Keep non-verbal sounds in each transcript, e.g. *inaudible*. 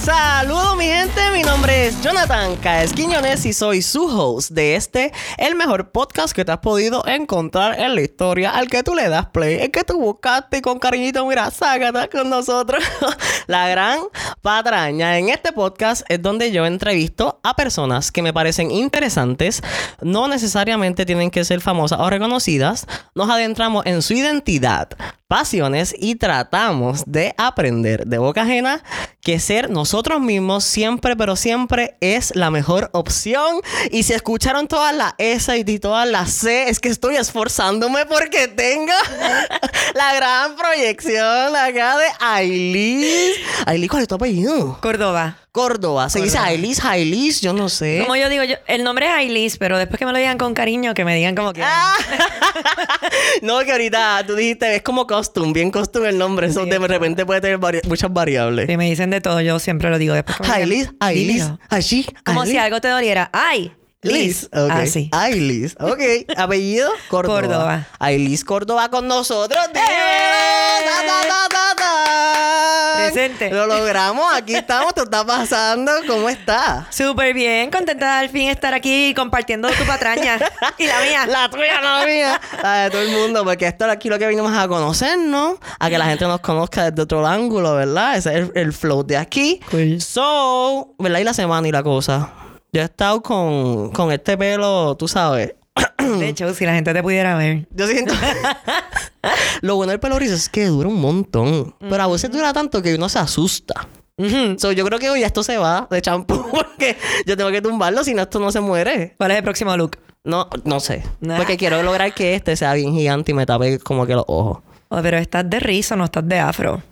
Saludos mi gente, mi nombre es Jonathan Caes Quiñones y soy su host de este, el mejor podcast que te has podido encontrar en la historia, al que tú le das play, el que tú buscaste y con cariñito, mira, sácate con nosotros, *laughs* la gran patraña. En este podcast es donde yo entrevisto a personas que me parecen interesantes, no necesariamente tienen que ser famosas o reconocidas, nos adentramos en su identidad, pasiones y tratamos de aprender de boca ajena que ser nosotros mismos siempre, pero siempre es la mejor opción. Y si escucharon todas las S y todas las C, es que estoy esforzándome porque tenga *laughs* la gran proyección acá de Ailis. Ailis, ¿cuál es tu apellido? Córdoba. Córdoba. Se dice. Ailis, Ailis, yo no sé. Como yo digo, yo, el nombre es Ailis, pero después que me lo digan con cariño, que me digan como que. Ah. *laughs* no, que ahorita tú dijiste, es como costume, bien costume el nombre. Eso de repente puede tener vari- muchas variables. Si me dicen de todo, yo siempre lo digo después. Ailis, Ailis. Ailis. Como si algo te doliera. ¡Ay! Liz. Liz. Ok. *laughs* Apellido Córdoba. Córdoba. Ailis Córdoba con nosotros. Ta. Presente. Lo logramos. Aquí estamos. ¿Te está pasando? ¿Cómo estás? Súper bien, contenta de al fin estar aquí compartiendo tu patraña y la mía. La tuya, no la mía. La de todo el mundo. Porque esto aquí lo que vinimos a conocernos. A que la gente nos conozca desde otro ángulo, ¿verdad? Ese es el, el flow de aquí. Cool. So, ¿verdad? Y la semana y la cosa. Yo he estado con, con este pelo, tú sabes. De hecho, si la gente te pudiera ver. Yo siento. *laughs* Lo bueno del pelo rizo es que dura un montón. Pero a veces dura tanto que uno se asusta. So, yo creo que hoy esto se va de champú *laughs* porque yo tengo que tumbarlo, si no, esto no se muere. ¿Cuál es el próximo look? No, no sé. Nah. Porque quiero lograr que este sea bien gigante y me tape como que los ojos. Oh, pero estás de rizo, no estás de afro.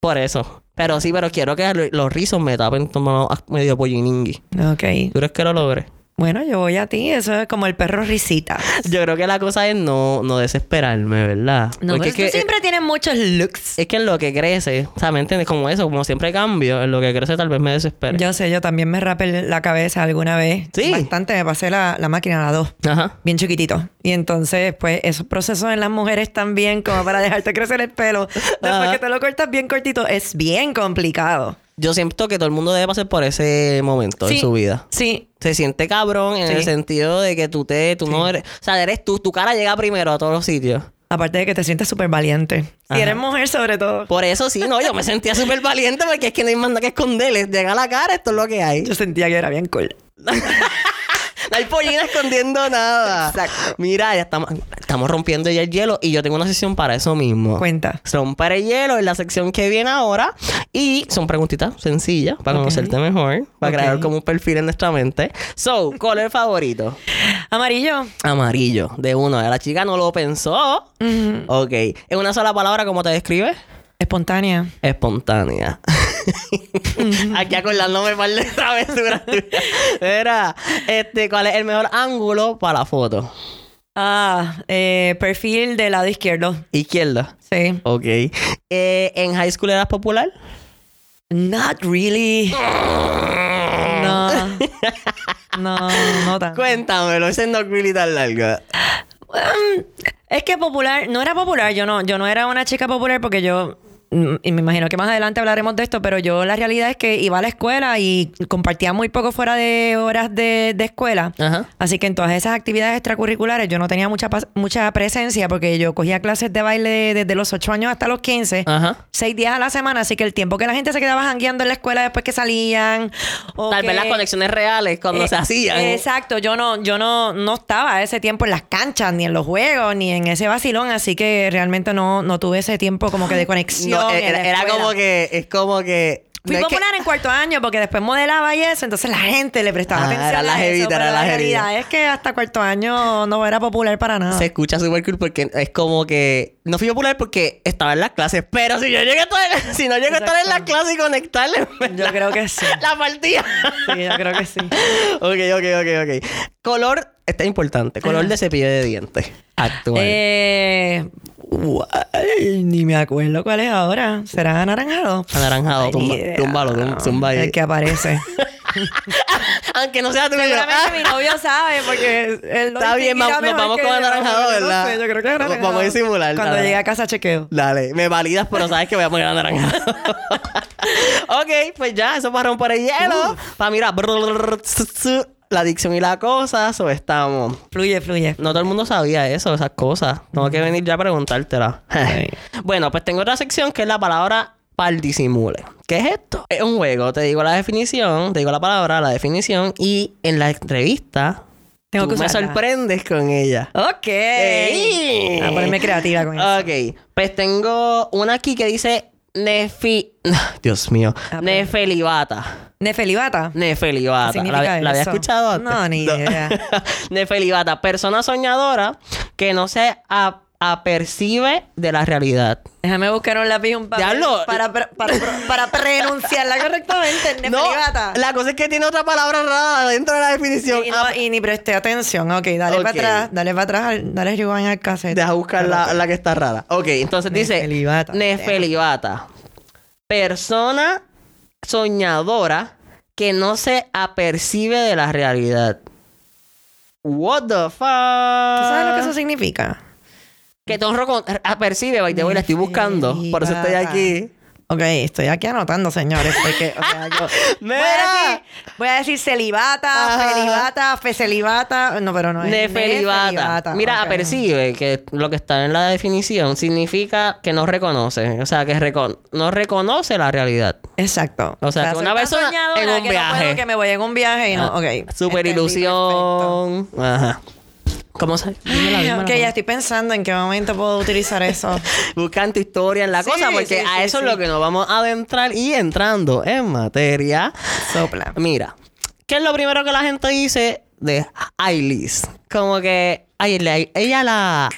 Por eso. Pero sí, pero quiero que lo- los rizos me tapen como medio polliningui. Ok. ¿Tú crees que lo logre? Bueno, yo voy a ti. Eso es como el perro risita. *laughs* Yo creo que la cosa es no, no desesperarme, ¿verdad? No, Porque pero es que, tú siempre tienes muchos looks. es que en lo que crece, o sea, ¿me entiendes? Como eso, como siempre cambio, en lo que crece tal vez me desespere. Yo sé, yo también me rapé la cabeza alguna vez. Sí. Bastante, me pasé la, la máquina a la 2. Ajá. Bien chiquitito. Y entonces, pues, esos procesos en las mujeres también, como para dejarte *laughs* crecer el pelo, después Ajá. que te lo cortas bien cortito, es bien complicado. Yo siento que todo el mundo debe pasar por ese momento en su vida. Sí. Se siente cabrón en Sí. el sentido de que tú te, tú no eres, o sea, eres tú, tu cara llega primero a todos los sitios. Aparte de que te sientes súper valiente. Ajá. Si eres mujer, sobre todo. Por eso sí, no, yo me sentía súper valiente porque es que no hay más nada que esconderle. Llega la cara, esto es lo que hay. Yo sentía que era bien cool. *laughs* No hay pollina escondiendo nada. Exacto. Mira, ya estamos, estamos rompiendo ya el hielo y yo tengo una sesión para eso mismo. Cuenta. Romper el hielo en la sección que viene ahora. Y son preguntitas sencillas para conocerte mejor, para crear como un perfil en nuestra mente. So, color favorito. Amarillo. Amarillo, de uno. La chica no lo pensó. Ujú. Ok. En una sola palabra, ¿cómo te describes? Espontánea. Espontánea. Aquí acordándome par de travesuras. Mira, este, ¿cuál es el mejor ángulo para la foto? Ah, eh, perfil del lado izquierdo. Izquierda. Sí. Ok. Eh, ¿En high school eras popular? Not really. No. No, no tanto. Cuéntamelo, ese no es really tan largo. Um, es que popular, no era popular, yo no, yo no era una chica popular porque yo, y me imagino que más adelante hablaremos de esto, pero yo la realidad es que iba a la escuela y compartía muy poco fuera de horas de, de escuela. Ajá. Así que en todas esas actividades extracurriculares yo no tenía mucha, mucha presencia porque yo cogía clases de baile desde los 8 años hasta los 15. Ajá. Seis días a la semana, así que el tiempo que la gente se quedaba jangueando en la escuela después que salían. o Tal vez las conexiones reales cuando eh, se hacían. Exacto, yo no, yo no, no estaba ese tiempo en las canchas, ni en los juegos, ni en ese vacilón, así que realmente no, no tuve ese tiempo como que de conexión. No, era, como que, es como que. Fui no es que- popular en cuarto año porque después modelaba y eso, entonces la gente le prestaba Ah, atención era la jevita, era la la realidad es que hasta cuarto año no era popular para nada. Se escucha súper cool porque es como que no fui popular porque estaba en las clases, pero si yo llegué a estar, *laughs* si no llego a estar en las clases y conectarle, Yo creo que sí. *laughs* la partida. Sí, yo creo que sí. *laughs* ok, ok, ok, ok. Color, está importante, color de cepillo de dientes actual. Eh, Guay, ni me acuerdo cuál es ahora. ¿Será anaranjado? Anaranjado, tumba, ni idea. túmbalo, tum- zumba ahí. El que aparece. *laughs* Aunque no sea. Seguramente mi novio sabe porque él lo Está bien, vamos- nos vamos con anaranjado, no ¿verdad? sé, yo creo que anaranjado. Vamos a disimular, Cuando dale. llegue a casa chequeo. Dale, me validas, pero sabes que voy a poner anaranjado. *laughs* ok, pues ya, eso para romper el hielo. Para mirar la adicción y la cosa, eso estamos. Fluye, fluye. No todo el mundo sabía eso, esas cosas. Tengo que venir ya a preguntártela. *laughs* Bueno, pues tengo otra sección que es la palabra para disimule. ¿Qué es esto? Es un juego. Te digo la definición, te digo la palabra, la definición y en la entrevista Tengo tú que me sorprendes con ella. Ok. ¡Ey! A ponerme creativa con eso. Ok, pues tengo una aquí que dice Nefi... *laughs* Dios mío. Ah, Nefelibata. Nefelibata. Nefelibata. ¿Qué ¿La, había escuchado antes? No, ni idea. *laughs* Nefelibata. Persona soñadora que no se apercibe de la realidad. Déjame buscar un lápiz un papel Diablo. para, para, para, para pronunciarla *laughs* correctamente. Nefelibata. la cosa es que tiene otra palabra rara dentro de la definición. Y, no- Ah, y ni presté atención. Ok, dale para atrás. Dale para atrás. al- Dale rewind al cassette. Deja buscar la, la que está rara. Ok, entonces dice... Nefelibata. Nefelibata. Persona soñadora que no se apercibe de la realidad. What the fuck? ¿Tú sabes lo que eso significa? Que Tonro apercibe, by the way, la estoy buscando. Por eso estoy aquí. Ok, estoy aquí anotando, señores, porque, o sea, yo... *laughs* Voy a decir, voy a decir celibata, Ajá. felibata, fecelibata... No, pero no es... Nefelibata. nefelibata. Mira, Ok. apercibe que lo que está en la definición significa que no reconoce. O sea, que recon- no reconoce la realidad. Exacto. O sea, que una persona en un que no viaje. puedo, que me voy en un viaje y no... Ok. Super Entendí, ilusión. Ajá. ¿Cómo? Dímela, dímela, Ok, ya estoy pensando en qué momento puedo utilizar eso. *laughs* Buscan tu historia en la Sí, cosa, porque sí, a sí, eso es lo que nos vamos a adentrar y entrando en materia. Sopla. Mira, ¿qué es lo primero que la gente dice de Ailis? Como que, ay, ella la.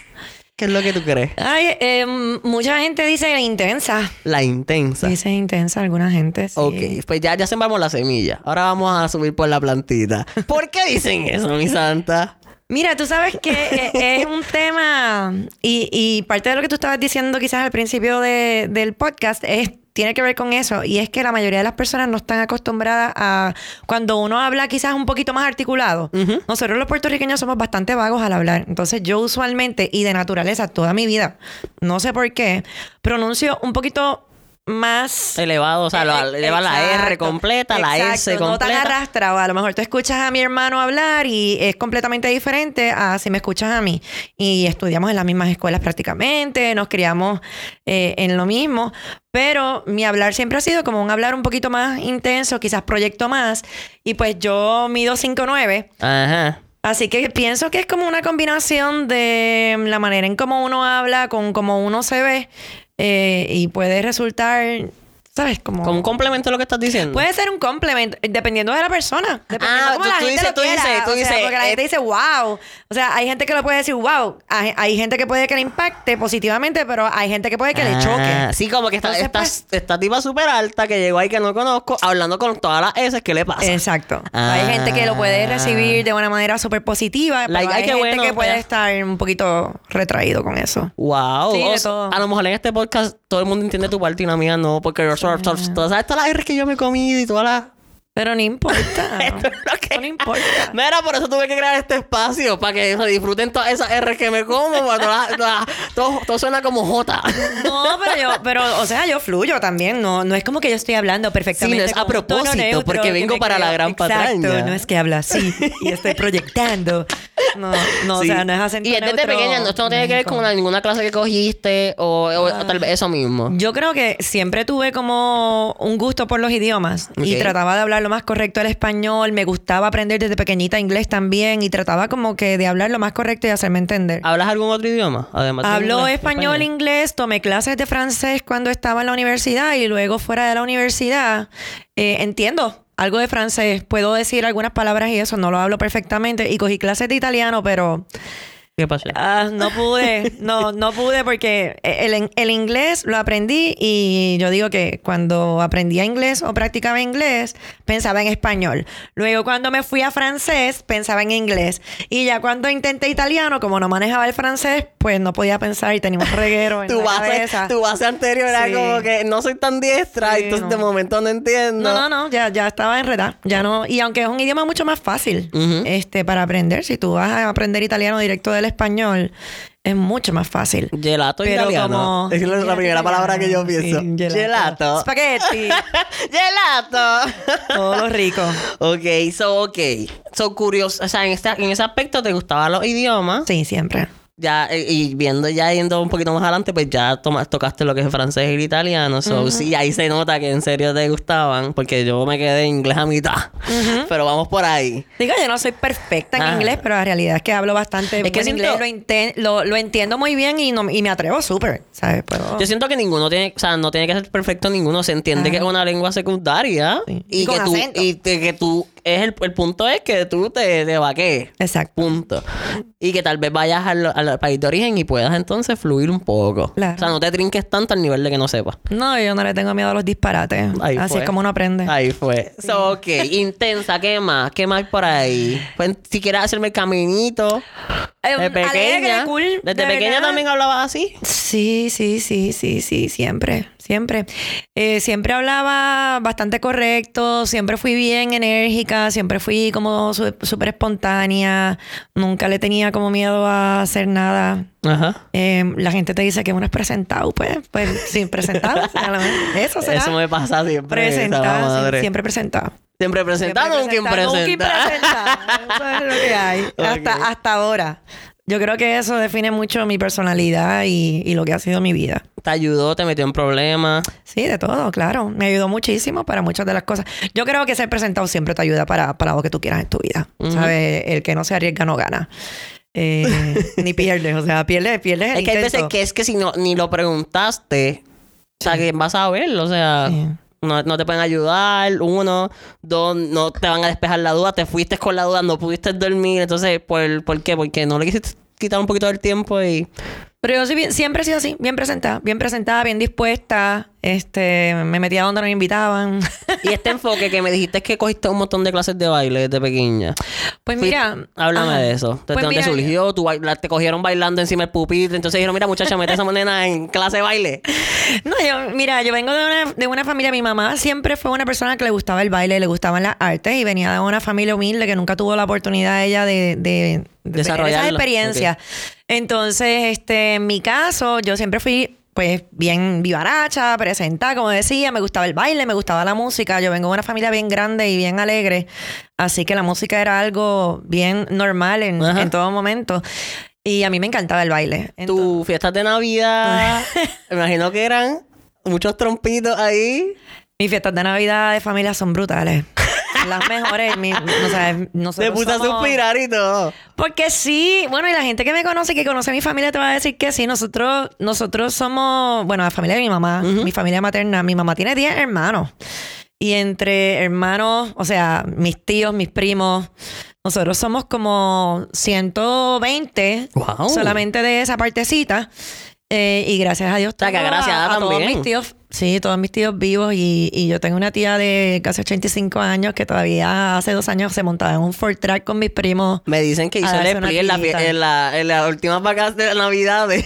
¿Qué es lo que tú crees? Ay, eh, mucha gente dice intensa. La intensa. Dice intensa alguna gente, sí. Ok, pues ya, ya sembramos la semilla. Ahora vamos a subir por la plantita. ¿Por qué dicen eso, mi santa? Mira, tú sabes que eh, *laughs* es un tema y, y parte de lo que tú estabas diciendo quizás al principio de- del podcast es tiene que ver con eso y es que la mayoría de las personas no están acostumbradas a cuando uno habla quizás un poquito más articulado. Nosotros los puertorriqueños somos bastante vagos al hablar. Entonces yo usualmente y de naturaleza toda mi vida, no sé por qué, pronuncio un poquito más Elevado, o sea, lo- eh, lleva la R exacto, completa, la S exacto, No tan completa. arrastrado. A lo mejor tú escuchas a mi hermano hablar y es completamente diferente a si me escuchas a mí. Y estudiamos en las mismas escuelas prácticamente, nos criamos eh, en lo mismo. Pero mi hablar siempre ha sido como un hablar un poquito más intenso, quizás proyecto más. Y pues yo mido 5'9". Ajá. Así que pienso que es como una combinación de la manera en cómo uno habla con cómo uno se ve eh, y puede resultar, ¿sabes? Como, Como un complemento a lo que estás diciendo. puede ser un complemento dependiendo de la persona. Dependiendo Ah, cómo tú- la tú gente dices- lo tú quiera. dices- tú O sea, dices, porque la gente eh, dice wow. O sea, hay gente que lo puede decir wow. Hay, hay gente que puede que le impacte positivamente, pero hay gente que puede que le Ah, choque. Sí, como que está, Entonces, esta, pues- esta tipa súper alta que llegó ahí que no conozco, hablando con todas las S, ¿qué le pasa? Exacto. Ah. Hay gente que lo puede recibir de una manera súper positiva, pero Like, hay gente bueno, que puede estar un poquito retraído con eso. Wow. Sí, O sea. A lo mejor en este podcast todo el mundo entiende tu parte y la mía no, porque yo soy, todas ¿sabes? todas las R que yo me he comido y todas las. Pero no importa. *laughs* Esto es lo que- no importa. *laughs* Mira, por eso tuve que crear este espacio, para que se disfruten todas esas R que me como, todas- todas- todo, todo suena como J. *laughs* No, pero yo, pero, o sea, yo fluyo también. No, no es como que yo estoy hablando perfectamente. Sí, no es a propósito, neutro porque que vengo para la creo- gran Exacto, patraña. no es que hablo así y estoy proyectando. No, no, Sí. o sea, no es acento Y es desde pequeña, no, esto no tiene que ver con una- ninguna clase que cogiste o, o- o tal vez eso mismo. Yo creo que siempre tuve como un gusto por los idiomas y Ok. trataba de hablar lo más correcto el español. Me gustaba aprender desde pequeñita inglés también y trataba como que de hablar lo más correcto y hacerme entender. ¿Hablas algún otro idioma? Además de Hablo inglés, español, inglés, tomé clases de francés cuando estaba en la universidad y luego fuera de la universidad eh, entiendo algo de francés, puedo decir algunas palabras y eso, no lo hablo perfectamente y cogí clases de italiano, pero ¿Qué pasó? Ah, no pude, no, no pude porque el, el, inglés lo aprendí y yo digo que cuando aprendía inglés o practicaba inglés, pensaba en español. Luego cuando me fui a francés, pensaba en inglés. Y ya cuando intenté italiano, como no manejaba el francés, pues no podía pensar y tenía un reguero en *laughs* tu la base, cabeza. Tu base anterior era como que no soy tan diestra, Sí, entonces no. de momento no entiendo. No, no, no, ya, ya estaba enredada. Ya no, y aunque es un idioma mucho más fácil Ujú. este, para aprender, si tú vas a aprender italiano directo del español, es mucho más fácil. Gelato Pero italiano. como- Es la, primera palabra que yo pienso. Sí, gelato. Spaghetti. *laughs* gelato. Todo lo rico. ok, so, ok. So, curioso. O sea, en, esta, en ese aspecto te gustaban los idiomas. Sí, siempre. Ya, eh, y viendo ya yendo un poquito más adelante, pues ya toma- tocaste lo que es el francés y el italiano. So, sí, ahí se nota que en serio te gustaban, porque yo me quedé en inglés a mitad. Pero vamos por ahí. Digo, yo no soy perfecta en Ajá. inglés, pero la realidad es que hablo bastante Es que siento- inglés, lo, lo, lo entiendo muy bien y, no, y me atrevo súper, ¿sabes? Yo siento que ninguno tiene, o sea, no tiene que ser perfecto ninguno. Se entiende Ajá. que es una lengua secundaria Sí. y, que tú, y que tú, es el, el punto es que tú te, te vaquees. Exacto. Punto. Y que tal vez vayas al, al país de origen y puedas entonces fluir un poco. Claro. O sea, no te trinques tanto al nivel de que no sepas. No, yo no le tengo miedo a los disparates. Ahí Así fue. es como uno aprende. Ahí fue. So, ok, intensa, ¿qué más? ¿Qué más por ahí? Pues, si quieres hacerme el caminito. Eh, De pequeña. cool, Desde de pequeña también hablabas así. Sí, sí, sí, sí, sí, siempre, siempre. Eh, siempre hablaba bastante correcto, siempre fui bien enérgica, siempre fui como súper espontánea, nunca le tenía como miedo a hacer nada. Ajá. Eh, la gente te dice que uno es presentado, pues, pues sí, presentado. *laughs* Eso será. Eso me pasa siempre. presentado, sí, siempre presentado. Siempre nunca impresentado. impresentado. Eso es lo que hay. *laughs* Hasta, ahora. Yo creo que eso define mucho mi personalidad y, y lo que ha sido mi vida. Te ayudó, te metió en problemas. Sí, de todo, claro. Me ayudó muchísimo para muchas de las cosas. Yo creo que ser presentado siempre te ayuda para, para lo que tú quieras en tu vida. ¿Sabes? El que no se arriesga no gana. Eh, *laughs* ni pierdes. O sea, pierdes, pierdes el Es que hay veces que es que si no, ni lo preguntaste, o sea, que vas a verlo, o sea, Sí. No, no te pueden ayudar, uno, dos, no te van a despejar la duda, te fuiste con la duda, no pudiste dormir, entonces, ¿por, ¿por qué? Porque no le quisiste quitar un poquito del tiempo y... Pero yo soy bien- siempre he sido así, bien presentada, bien presentada, bien dispuesta. Este, me metía donde no me invitaban. *laughs* Y este enfoque que me dijiste es que cogiste un montón de clases de baile desde pequeña. pues Fui- mira. Háblame ajá. de eso. ¿De Pues dónde surgió? Tú baila- te cogieron bailando encima del pupitre. Entonces dijeron, mira, muchacha, mete a esa nena en clase de baile. *laughs* No, yo, mira, yo vengo de una, de una familia, mi mamá siempre fue una persona que le gustaba el baile, le gustaban las artes y venía de una familia humilde que nunca tuvo la oportunidad ella de, de, de tener Desarrollarlo. esas experiencias. Entonces, este, en mi caso, yo siempre fui pues bien vivaracha, presentada, como decía, me gustaba el baile, me gustaba la música. Yo vengo de una familia bien grande y bien alegre, así que la música era algo bien normal en, todo momento. Y a mí me encantaba el baile. Tus fiestas de Navidad, *laughs* me imagino que eran muchos trompitos ahí. Mis fiestas de Navidad de familia son brutales. Las mejores. mi- no, sé, nosotros Te puse a somos- suspirar y todo. Porque sí, bueno, y la gente que me conoce, que conoce a mi familia, te va a decir que sí. Nosotros, nosotros somos, bueno, la familia de mi mamá, mi familia materna. Mi mamá tiene 10 hermanos. Y entre hermanos, o sea, mis tíos, mis primos, nosotros somos como 120 Wow. solamente de esa partecita. Eh, y gracias a Dios. sea, que tengo agraciada a, a todos también. mis tíos, sí, todos mis tíos vivos. Y, y yo tengo una tía de casi 85 años que todavía hace dos años se montaba en un Ford Track con mis primos. Me dicen que hizo el split en la, en, la, en la última vacaciones de Navidad. *laughs*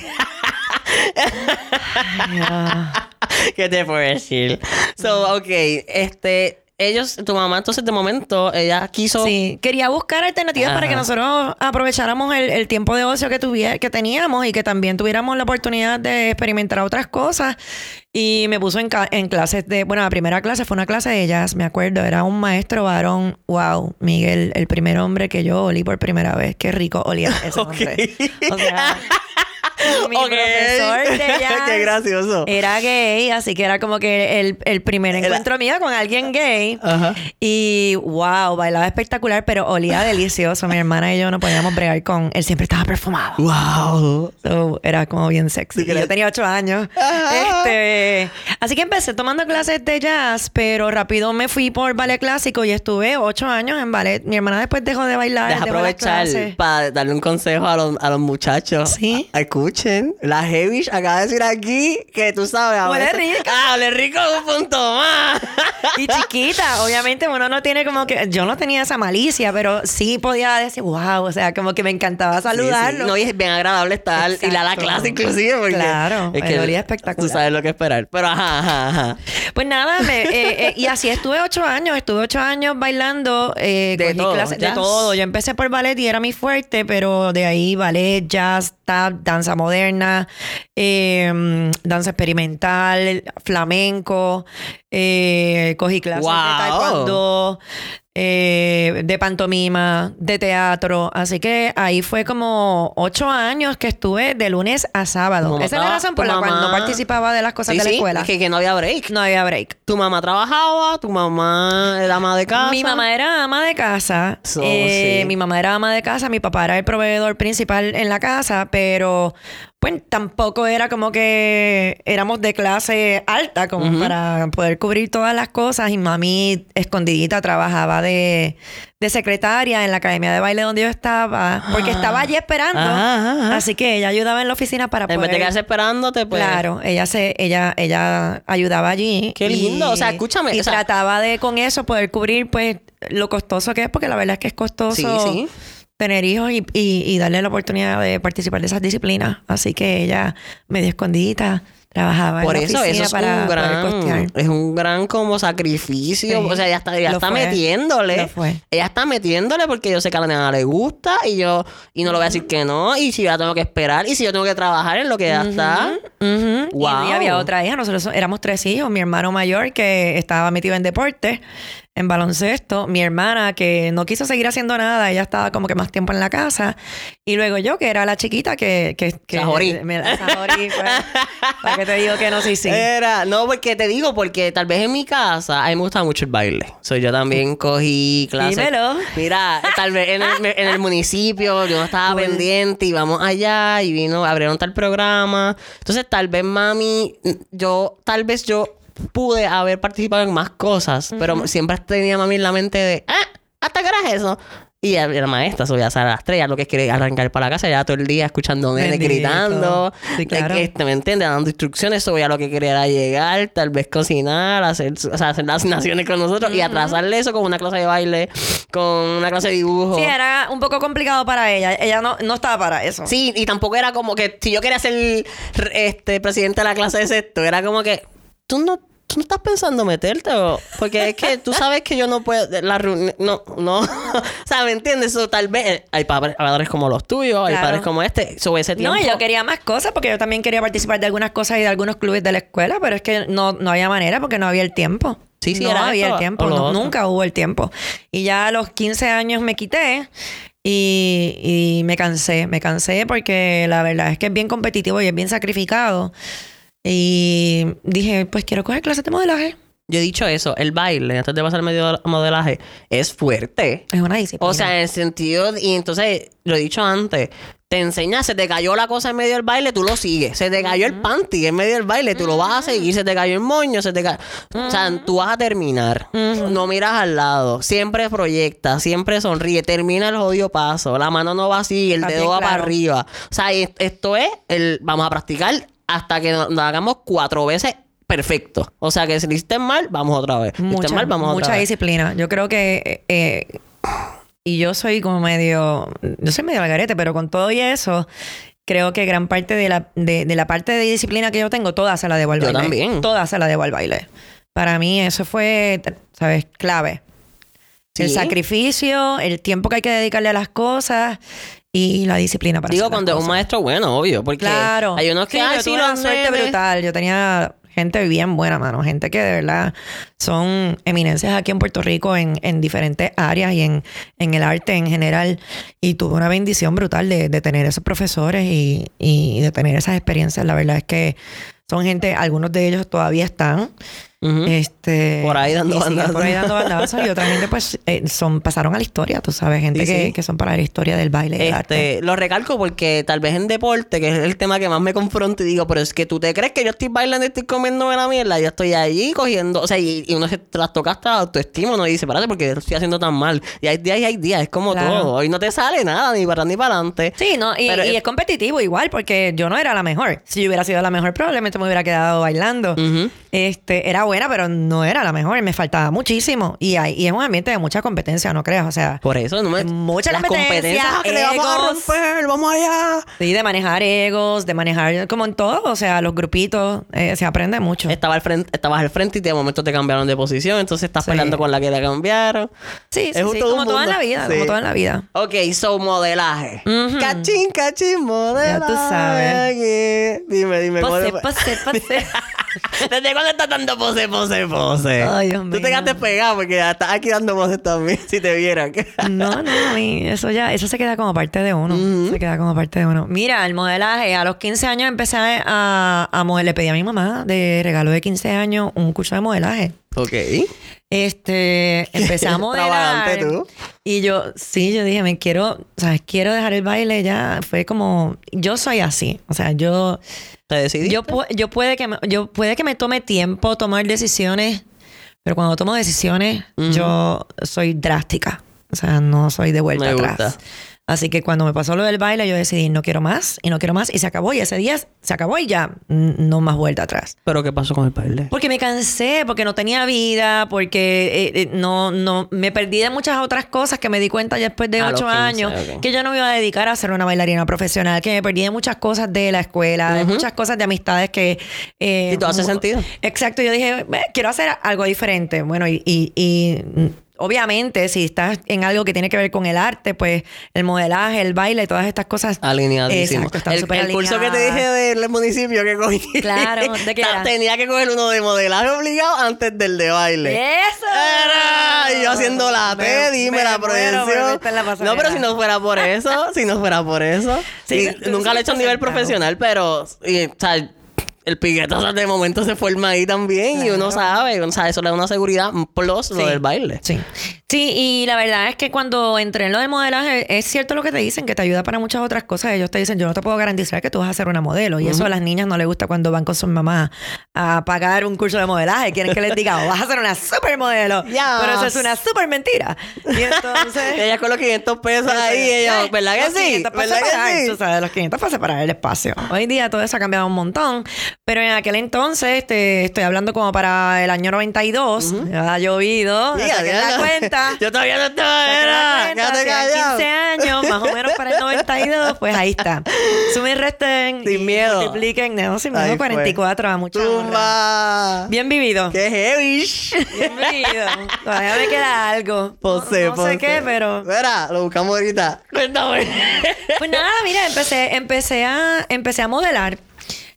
¿Qué te puedo decir? So, ok, este... Ellos, tu mamá entonces de momento, ella quiso... Sí, quería buscar alternativas para que nosotros aprovecháramos el, el tiempo de ocio que, tuvie- que teníamos y que también tuviéramos la oportunidad de experimentar otras cosas. Y me puso en, en clases de, bueno, la primera clase fue una clase de jazz, me acuerdo, era un maestro varón, wow, Miguel, el primer hombre que yo olí por primera vez, qué rico olía ese *laughs* hombre. O sea, *laughs* mi profesor de *laughs* jazz Qué gracioso. era gay, así que era como que el, el primer Era- encuentro mío con alguien gay. Ajá. Y wow, bailaba espectacular, pero olía *laughs* delicioso. Mi hermana y yo no podíamos bregar con. Él siempre estaba perfumado. Wow. So, era como bien sexy. Sí, que le- yo tenía ocho años. Este, Así que empecé tomando clases de jazz, pero rápido me fui por ballet clásico y estuve ocho años en ballet. Mi hermana después dejó de bailar. Deja aprovechar para darle un consejo a los, a los muchachos. Sí. Escuchen, la Heavish acaba de decir aquí que tú sabes. Huele rico. Ah, huele rico un punto más. *laughs* Y chiquita, obviamente uno no tiene como que... Yo no tenía esa malicia, pero sí podía decir, wow, o sea, como que me encantaba Sí, sí. saludarlo. No, y es bien agradable estar y la, la clase inclusive porque Claro, me olía espectacular. Tú sabes lo que esperar. Pero ajá, ajá, ajá. Pues nada, me- eh, eh, y así estuve ocho años, estuve ocho años bailando, eh, De todo, clases de todo. Yo empecé por ballet y era mi fuerte, pero de ahí ballet, jazz, tap, danza moderna, eh, mm, danza experimental, flamenco, eh, cogí clases Wow. de taekwondo, eh, de pantomima, de teatro. Así que ahí fue como ocho años que estuve de lunes a sábado. Mamá Esa es la razón por la cual no participaba de las cosas Sí, de la sí, escuela. es que, que no había break. No había break. Tu mamá trabajaba, tu mamá era ama de casa. Mi mamá era ama de casa. So, Eh, sí. Mi mamá era ama de casa. Mi papá era el proveedor principal en la casa, pero pues tampoco era como que éramos de clase alta como para poder cubrir todas las cosas. Y mami escondidita trabajaba de, de secretaria en la academia de baile donde yo estaba, porque estaba allí esperando. Ajá. Así que ella ayudaba en la oficina para En poder... vez de quedarse esperándote, pues. Claro, ella se, ella, ella ayudaba allí. Qué lindo, o sea, escúchame, Y o sea- trataba de con eso poder cubrir pues lo costoso que es, porque la verdad es que es costoso Sí, sí. Tener hijos y, y- y darle la oportunidad de participar de esas disciplinas. Así que ella medio escondidita trabajaba Por en la eso, oficina eso es para un gran, es un gran como sacrificio. Sí. O sea, ella está, ella está fue. metiéndole. Ella está metiéndole porque yo sé que a la nena le gusta y yo, y no le voy a decir que no. Y si yo la tengo que esperar y si yo tengo que trabajar en lo que ella está. Y- Wow. Y, había otra hija. Nosotros so- éramos tres hijos. Mi hermano mayor que estaba metido en deporte, en baloncesto. Mi hermana que no quiso seguir haciendo nada. Ella estaba como que más tiempo en la casa. Y luego yo, que era la chiquita que... que, que Sajorí. me sajorí, pues, *laughs* ¿Para qué te digo que no? Sí, sí. Era, no, porque te digo, porque tal vez en mi casa a mí me gusta mucho el baile. So, yo también cogí clases. Dímelo. Mira, tal vez en el, en el municipio yo estaba pendiente y vamos allá y vino, abrieron tal programa. Entonces, tal vez mami, yo, tal vez yo pude haber participado en más cosas, pero siempre tenía mami en la mente de, ah, ¿hasta qué hora es eso? Y era maestra, sale a las tres, ya lo que quiere arrancar para la casa, ya todo el día escuchando nenes gritando. Sí, claro. Este, ¿Me entiendes? Dando instrucciones sobre ya lo que quería era llegar, tal vez cocinar, hacer, o sea, hacer las asignaciones con nosotros y atrasarle eso con una clase de baile, con una clase de dibujo. Sí, era un poco complicado para ella. Ella no, no estaba para eso. Sí, y tampoco era como que si yo quería ser este presidente de la clase de sexto, era como que tú no tú no estás pensando meterte o porque es que tú sabes que yo no puedo la no no *laughs* o sea, ¿me entiendes? Eso tal vez hay padres, padres como los tuyos, hay padres como este, sobre ese tiempo. No, y yo quería más cosas porque yo también quería participar de algunas cosas y de algunos clubes de la escuela, pero es que no, no había manera porque no había el tiempo. Sí, sí, no era había esto el tiempo, o no- nunca hubo el tiempo. Y ya a los 15 años me quité y, y me cansé, me cansé porque la verdad es que es bien competitivo y es bien sacrificado. Y dije, pues quiero coger clases de modelaje. Yo he dicho eso, el baile, antes de pasar medio modelaje, es fuerte. Es una disciplina. O sea, en el sentido, y entonces, lo he dicho antes, te enseña, se te cayó la cosa en medio del baile, tú lo sigues. Se te cayó el panty en medio del baile, tú lo vas a seguir. Se te cayó el moño, se te cayó. O sea, tú vas a terminar. No miras al lado. Siempre proyecta, siempre sonríe. Termina el jodido paso. La mano no va así, el dedo va para arriba. O sea, esto es el. Vamos a practicar hasta que nos, nos hagamos cuatro veces perfecto. O sea, que si lo hiciste mal, vamos otra vez. Si lo mucha, mal, vamos mucha otra vez. disciplina. Yo creo que eh, y yo soy como medio, yo soy medio algarete, pero con todo y eso, creo que gran parte de la, de, de la parte de disciplina que yo tengo, toda se la debo al Yo baile. también. Toda se la debo al baile. Para mí eso fue, ¿sabes? Clave. El sacrificio, el tiempo que hay que dedicarle a las cosas y la disciplina para Digo, hacer cuando es un maestro bueno, obvio, porque Claro. hay unos que, Sí, yo sí, tuve una suerte brutal. Yo tenía gente bien buena, mano. Gente que de verdad son eminencias aquí en Puerto Rico en, en diferentes áreas y en, en el arte en general. Y tuve una bendición brutal de, de tener esos profesores y, y de tener esas experiencias. La verdad es que son gente, algunos de ellos todavía están. Este, Por ahí dando bandazos. Por ahí dando bandazos. y otra gente, pues, eh, son, pasaron a la historia, tú sabes. Gente Sí, que, sí. que son para la historia del baile y del arte. Este, lo recalco porque tal vez en deporte, que es el tema que más me confronto y digo, pero es que tú te crees que yo estoy bailando y estoy comiéndome la mierda, yo estoy allí cogiendo, o sea, y, y uno se trastoca hasta la autoestima, uno dice, espérate, porque lo estoy haciendo tan mal. Y hay días y hay días, es como Claro. todo. Hoy no te sale nada, ni para atrás ni para adelante. Sí, no, y, Pero y es- es competitivo igual, porque yo no era la mejor. Si yo hubiera sido la mejor, probablemente me hubiera quedado bailando. Ujú. Este, era buena, pero no era la mejor. Me faltaba muchísimo. Y, hay, y es un ambiente de mucha competencia, no creas. O sea, Por eso, no me. Mucha las competencia, competencias que le vamos a egos. romper, vamos allá. sí, de manejar egos, de manejar como en todo. O sea, los grupitos, eh, se aprende mucho. Estaba al frente, estabas al frente y de momento te cambiaron de posición, entonces estás Sí. peleando con la que te cambiaron. Sí, sí, Es sí, todo como toda en la vida, Sí. como toda en la vida. Ok, so modelaje. Ujú. Cachín, cachín, modelaje. Ya tú sabes. Dime, dime. ¿cómo Pose, te- pose, *laughs* ¿Desde cuándo estás dando pose, pose, pose? Ay, Dios Tú mío. te quedaste pegado porque ya estás aquí dando poses también, *laughs* si te vieran. *laughs* No, no, a mí eso ya, eso se queda como parte de uno. Se queda como parte de uno. Mira, el modelaje, a los 15 años empecé a, a modelar. Le pedí a mi mamá de regalo de 15 años un curso de modelaje. ok. Este, *laughs* empecé a tú. Y yo, sí, yo dije, me quiero, o sea, quiero dejar el baile ya. Fue como, yo soy así. O sea, yo, ¿Te decidiste? yo, yo puede que me, yo puede que me tome tiempo tomar decisiones, pero cuando tomo decisiones, yo soy drástica. O sea, no soy de vuelta Me atrás. gusta. Así que cuando me pasó lo del baile, yo decidí, no quiero más, y no quiero más, y se acabó. Y ese día se acabó y ya, no más vuelta atrás. ¿Pero qué pasó con el baile? Porque me cansé, porque no tenía vida, porque eh, eh, no, no, me perdí de muchas otras cosas que me di cuenta ya después de A ocho 15, años que yo no me iba a dedicar a ser una bailarina profesional, que me perdí de muchas cosas de la escuela, de muchas cosas de amistades que... eh, Y todo hace sentido. Exacto, yo dije, "Ve, quiero hacer algo diferente. Bueno, y, y- y, obviamente si estás en algo que tiene que ver con el arte, pues el modelaje, el baile, todas estas cosas... Alineadísimo. Exacto, el, el curso que te dije del municipio que cogí. Claro, *laughs* ¿de qué era? Tenía que coger uno de modelaje obligado antes del de baile. ¡Eso! Era, y yo haciendo la T, Me- dime me la proyección. No, pero si no fuera por *laughs* eso, si no fuera por eso. Sí, y tú nunca lo he hecho a nivel profesional, pero y, o sea, el piquetazo de momento se forma ahí también y uno sabe, o sea, eso le da una seguridad plus lo Sí. del baile. Sí. Sí, y la verdad es que cuando entré en lo del modelaje, es cierto lo que te dicen, que te ayuda para muchas otras cosas. Ellos te dicen, yo no te puedo garantizar que tú vas a ser una modelo. Y eso a las niñas no les gusta cuando van con sus mamás a pagar un curso de modelaje. Quieren que les diga, "Oh, vas a ser una supermodelo. *laughs* Yes. Pero eso es una super mentira. Y entonces... *laughs* Ella con los 500 pesos ahí, ¿verdad que los sí? 500 para ¿Verdad que sí? Tú sabes, los 500 para separar el espacio. Hoy día todo eso ha cambiado un montón. Pero en aquel entonces, este, estoy hablando como para el año 92, ha llovido, Diga, saqué diga, la cuenta. *laughs* Yo todavía no estaba, era, quédate hacían callado. 15 años, más o menos para el 92, pues ahí está. Sumen y resten. Sin y miedo. Multipliquen, no, sin miedo, Ahí fue. 44 a mucha honra. Bien vivido. ¡Qué heavy! Bien vivido. Todavía me queda algo. Pose, no, no sé qué, pero... Mira, lo buscamos ahorita. Cuéntame. Pues nada, mira, empecé, empecé a, empecé a modelar.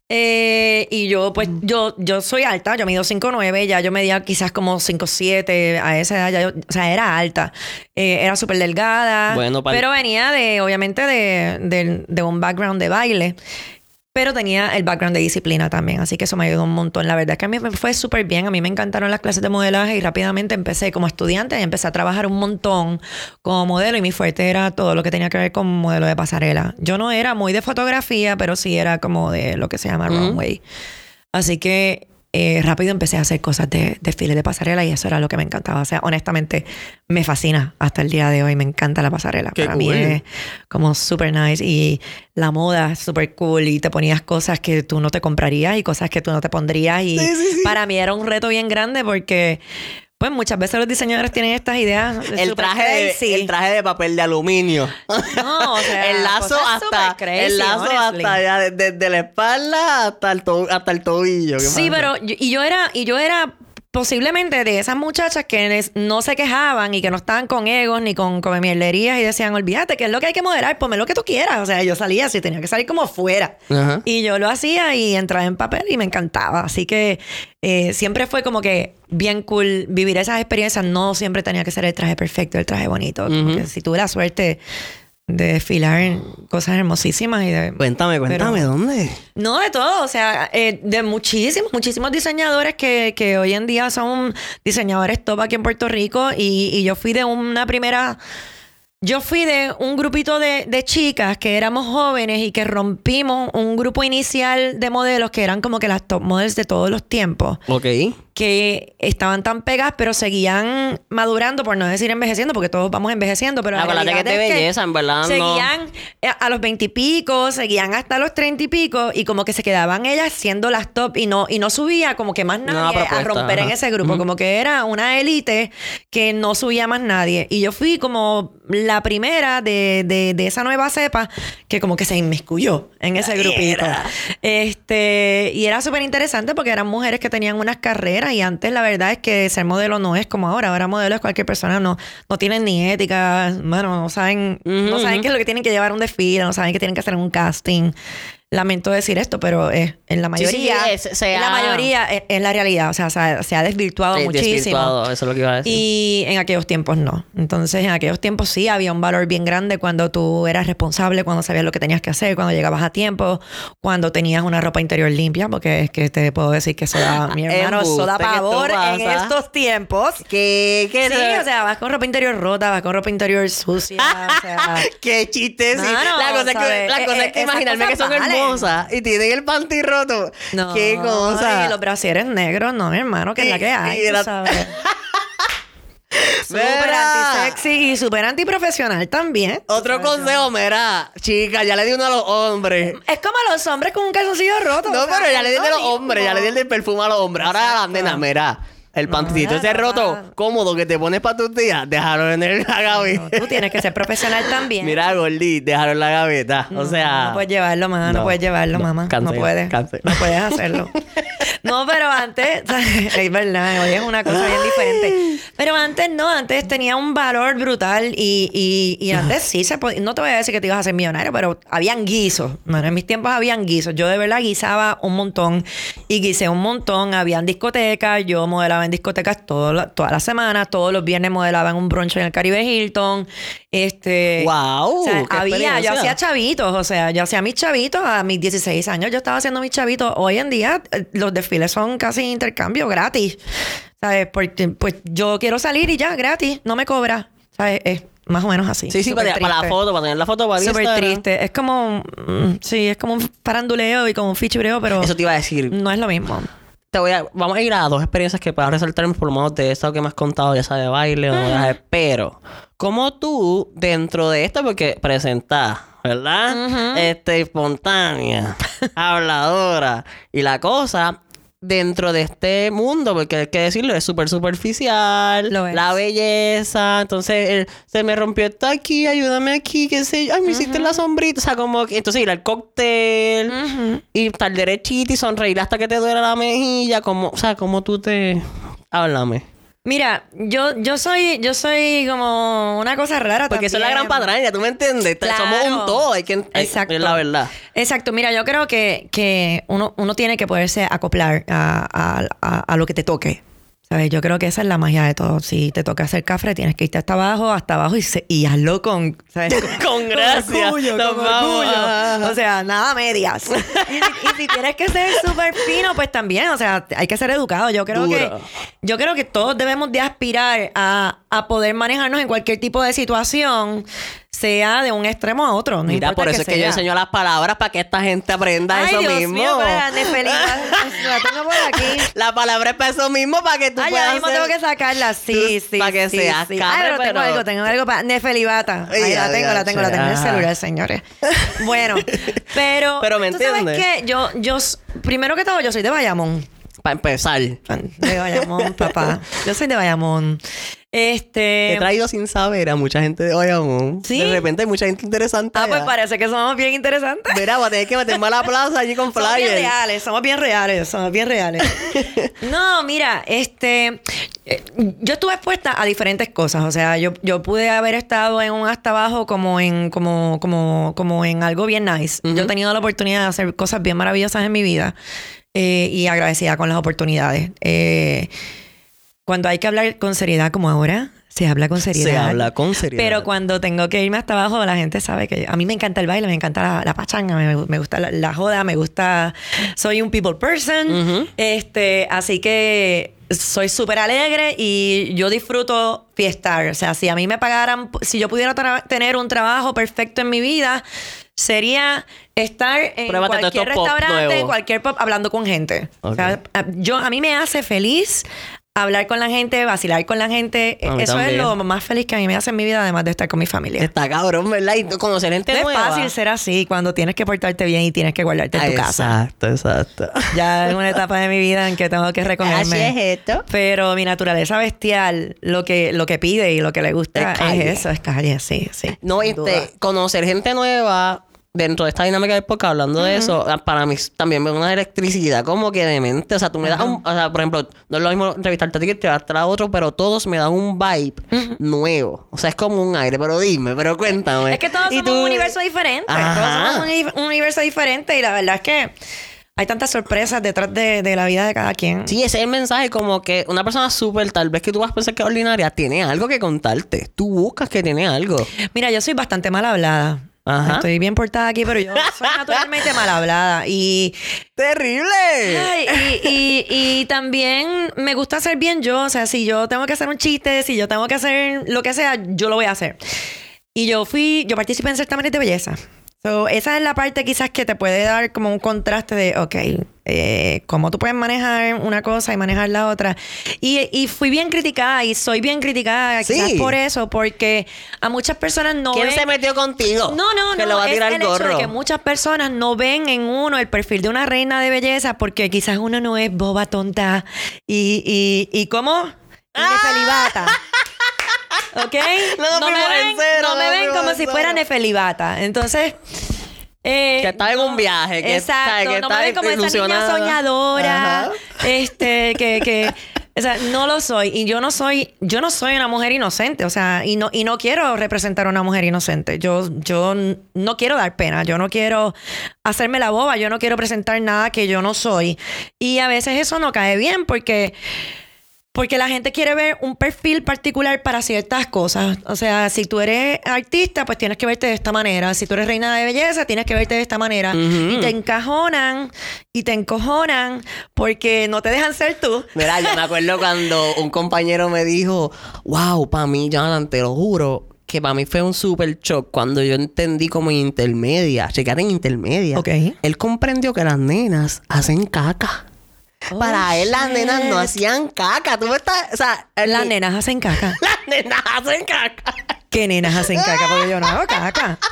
Eh, y yo, pues, yo, yo soy alta, yo mido 5'9, ya yo medía quizás como 5'7 a esa edad, ya yo, o sea, era alta. Eh, era súper delgada. Bueno, pero venía de, obviamente, de, de- de un background de baile. Pero tenía el background de disciplina también, así que eso me ayudó un montón. La verdad es que a mí me fue súper bien, a mí me encantaron las clases de modelaje y rápidamente empecé como estudiante y empecé a trabajar un montón como modelo y mi fuerte era todo lo que tenía que ver con modelo de pasarela. Yo no era muy de fotografía, pero sí era como de lo que se llama runway. Así que eh, rápido empecé a hacer cosas de desfiles de pasarela y eso era lo que me encantaba. O sea, honestamente, me fascina hasta el día de hoy. Me encanta la pasarela. Qué Para mí es como súper nice y la moda es súper cool y te ponías cosas que tú no te comprarías y cosas que tú no te pondrías y Sí, sí, sí. para mí era un reto bien grande porque pues muchas veces los diseñadores tienen estas ideas El traje, de, el traje de papel de aluminio. No, o *laughs* sea, el lazo hasta crazy, el lazo honestly. hasta allá, de- desde la espalda hasta el, to- hasta el tobillo. ¿Qué Sí, pasa? pero yo- y yo era y yo era posiblemente de esas muchachas que no se quejaban y que no estaban con egos ni con come mierderías y decían, olvídate, que es lo que hay que moderar, ponme lo que tú quieras. O sea, yo salía así, tenía que salir como fuera. Ajá. Y yo lo hacía y entraba en papel y me encantaba. Así que eh, siempre fue como que bien cool vivir esas experiencias. No siempre tenía que ser el traje perfecto, el traje bonito. Que si tuve la suerte de desfilar cosas hermosísimas y de... Cuéntame, cuéntame, ¿dónde? No, de todo, o sea, eh, de muchísimos, muchísimos diseñadores que, que hoy en día son diseñadores top aquí en Puerto Rico y, y yo fui de una primera yo fui de un grupito de, de, chicas que éramos jóvenes y que rompimos un grupo inicial de modelos que eran como que las top models de todos los tiempos. Ok que estaban tan pegadas, pero seguían madurando, por no decir envejeciendo, porque todos vamos envejeciendo, pero la, la que es de belleza, en verdad. Seguían a los veintipico, seguían hasta los treinta y pico, y como que se quedaban ellas siendo las top y no, y no subía como que más nadie a romper en ese grupo, como que era una élite que no subía más nadie. Y yo fui como la primera de, de, de esa nueva cepa que como que se inmiscuyó en ese grupito. Este, y era súper interesante porque eran mujeres que tenían unas carreras y antes la verdad es que ser modelo no es como ahora. Ahora modelo es cualquier persona, no, no tienen ni ética, bueno, no saben, no saben qué es lo que tienen que llevar un desfile, no saben que tienen que hacer un casting. Lamento decir esto, pero es, en la mayoría, en la mayoría es, la realidad, o sea, se ha, desvirtuado muchísimo. eso es lo que iba a decir. Y en aquellos tiempos no. Entonces, en aquellos tiempos sí había un valor bien grande cuando tú eras responsable, cuando sabías lo que tenías que hacer, cuando llegabas a tiempo, cuando tenías una ropa interior limpia, porque es que te puedo decir que eso da, *laughs* mi hermano, eso da pavor en estos tiempos. ¿Qué? ¿Qué? Sí, o sea, vas con ropa interior rota, vas con ropa interior sucia, o sea... *laughs* ¡Qué chiste! la cosa, es que, la cosa es que imaginarme que son y tienen el panty roto. No, qué cosa. Y los brasieres negros, no, mi hermano, que es la que hay, tú sabes. *laughs* Súper anti-sexy y súper antiprofesional también. Otro consejo, mira, chica, ya le di uno a los hombres. Es como a los hombres con un calzoncillo roto. No, pero ya le di de los hombres, ya le di el del perfume a los hombres. Ahora a las nenas, mira. El pantito ese roto, cómodo que te pones para tus días, déjalo en la gaveta. tú tienes que ser profesional *laughs* también. Mira, Gordy, déjalo en la gaveta. o sea. No puedes llevarlo, mamá. No, puedes llevarlo, mamá. no puedes. No puedes hacerlo. *laughs* no, pero antes, *laughs* es verdad, hoy es una cosa bien diferente. Pero antes no, antes tenía un valor brutal y, y, y antes sí se podía. No te voy a decir que te ibas a hacer millonario, pero habían guisos. Bueno, en mis tiempos habían guisos. Yo de verdad guisaba un montón y guisé un montón. Habían discotecas, yo modelaba en discotecas toda todas las semanas, todos los viernes modelaban un brunch en el Caribe Hilton. Este, wow, había, yo hacía chavitos, o sea, yo hacía mis chavitos a mis 16 años, yo estaba haciendo mis chavitos. Hoy en día eh, los desfiles son casi intercambio gratis. ¿Sabes? Porque pues yo quiero salir y ya, gratis, no me cobra. ¿Sabes? Es más o menos así. Sí, sí, para, la foto, para tener la foto para Súper triste. Es como, mm, sí, es como un paranduleo y como un fichureo, pero... Eso te iba a decir. No es lo mismo te voy a, vamos a ir a dos experiencias que puedas resaltar por lo menos de esto que me has contado, ya sea de baile o de pero como tú dentro de esto, porque presentás, ¿verdad? Este, espontánea, *laughs* habladora y la cosa dentro de este mundo, porque hay que decirlo, es súper superficial, la belleza, entonces se me rompió esto aquí, ayúdame aquí, qué sé yo, ay, me hiciste la sombrita, o sea, como que, entonces ir al cóctel y estar derechito y sonreír hasta que te duele la mejilla, como, o sea, como tú te... Háblame. Mira, yo, yo soy, yo soy como una cosa rara Porque eso es la gran patraña, ¿tú me entiendes? Somos un todo, hay que Exacto. es la verdad. Exacto, mira, yo creo que, que uno, uno tiene que poderse acoplar a, a, a lo que te toque. ¿Sabes? Yo creo que esa es la magia de todo. Si te toca hacer café, tienes que irte hasta abajo, hasta abajo y, y hazlo con, ¿sabes? *laughs* con, gracia. Con orgullo, O sea, nada medias. *laughs* y, si tienes que ser súper fino, pues también, o sea, hay que ser educado. Yo creo que yo creo que todos debemos de aspirar a, a poder manejarnos en cualquier tipo de situación sea de un extremo a otro. Mira, por eso es que yo enseño las palabras para que esta gente aprenda eso Dios mismo. Mío, la tengo por aquí. *laughs* La palabra es para eso mismo, para que tú Ay, puedas. mismo tengo que sacarla. Sí, sí. Para que sí, seas sí. pero... tengo algo, tengo algo para. Nefelibata. La tengo, la tengo, la tengo en el celular, señores. bueno, *laughs* pero. Pero me entiendes. ¿Sabes qué? Yo, yo, primero que todo, yo soy de Bayamón. Para empezar. De Bayamón, papá. Yo soy de Bayamón. Este... He traído sin saber a mucha gente de Bayamón. ¿Sí? De repente hay mucha gente interesante. Ah, pues parece que somos bien interesantes. Mira, voy a tener que meterme a la plaza allí con flyers. *laughs* Somos bien reales, somos bien reales, somos bien reales. *laughs* no, mira, este... Eh, yo estuve expuesta a diferentes cosas. O sea, yo, yo pude haber estado en un hasta abajo como en, como, como, como en algo bien nice. Yo he tenido la oportunidad de hacer cosas bien maravillosas en mi vida. Eh, y agradecida con las oportunidades. Eh, cuando hay que hablar con seriedad como ahora, Se habla con seriedad. Se habla con seriedad. Pero cuando tengo que irme hasta abajo, la gente sabe que a mí me encanta el baile, me encanta la, la pachanga, me, me gusta la, la joda, me gusta. Soy un people person. Este, así que soy súper alegre y yo disfruto fiestar. O sea, si a mí me pagaran, si yo pudiera tener un trabajo perfecto en mi vida, sería estar en Pruébate cualquier restaurante, en cualquier pop, hablando con gente. O sea, yo, a mí me hace feliz hablar con la gente, vacilar con la gente. Eso también. es lo más feliz que a mí me hace en mi vida, además de estar con mi familia. Está cabrón, ¿verdad? Y conocer gente No es nueva. fácil ser así cuando tienes que portarte bien y tienes que guardarte en tu casa. Exacto, exacto. Ya es una etapa de mi vida en que tengo que recogerme. Así es esto. Pero mi naturaleza bestial, lo que, lo que pide y lo que le gusta Es es eso, es calle, sí, sí. No, duda. este, conocer gente nueva dentro de esta dinámica de podcast, hablando de eso, ah, para mí también me da una electricidad como que de mente. O sea, tú me das un. O sea, por ejemplo, no es lo mismo entrevistarte a ti que entrevistar a otro, pero todos me dan un vibe nuevo. O sea, es como un aire. Pero dime, pero cuéntame. Es que todos somos tú- un universo diferente. Ajá. Todos somos un universo diferente y la verdad es que hay tantas sorpresas detrás de, de la vida de cada quien. Sí, ese es el mensaje como que una persona súper, tal vez que tú vas a pensar que es ordinaria, tiene algo que contarte. Tú buscas que tiene algo. Mira, yo soy bastante mal hablada. Ajá. Estoy bien portada aquí, pero yo soy naturalmente mal hablada. Y, ¡Terrible! ay, y, y- y también me gusta hacer bien yo. O sea, si yo tengo que hacer un chiste, si yo tengo que hacer lo que sea, yo lo voy a hacer. Y yo fui, yo participé en certámenes de belleza. So, esa es la parte quizás que te puede dar como un contraste de, ok, eh, cómo tú puedes manejar una cosa y manejar la otra. Y, y fui bien criticada y soy bien criticada quizás Sí. por eso, porque a muchas personas no ¿Quién ven- se metió contigo? no, no, Que no. le va a es tirar el el hecho de gorro. que muchas personas no ven en uno el perfil de una reina de belleza porque quizás uno no es boba tonta y, y, y ¿cómo? Y nefelibata. *laughs* ¿Ok? *laughs* No, no me ven, no me ven como si fuera nefelibata. Entonces... eh, Que estaba en un viaje, que está- exacto, que no me está ven como esa niña soñadora, Ajá. este, que, que, o sea, no lo soy. Y yo no soy, yo no soy una mujer inocente, o sea, y no, y no quiero representar a una mujer inocente. Yo, yo no quiero dar pena, yo no quiero hacerme la boba, yo no quiero presentar nada que yo no soy. Y a veces eso no cae bien porque porque la gente quiere ver un perfil particular para ciertas cosas. O sea, si tú eres artista, pues tienes que verte de esta manera. Si tú eres reina de belleza, tienes que verte de esta manera. Y te encajonan y te encojonan porque no te dejan ser tú. Mira, yo me acuerdo *laughs* cuando un compañero me dijo, wow, para mí, Jonathan, te lo juro, que para mí fue un super shock cuando yo entendí como intermedia, checar en intermedia. Ok. Él comprendió que las nenas hacen caca. Oh, Para él las nenas no hacían caca. Tú me estás, o sea, Las nenas hacen caca. *laughs* las nenas hacen caca. ¿Qué nenas hacen caca? Porque yo no hago caca. *laughs*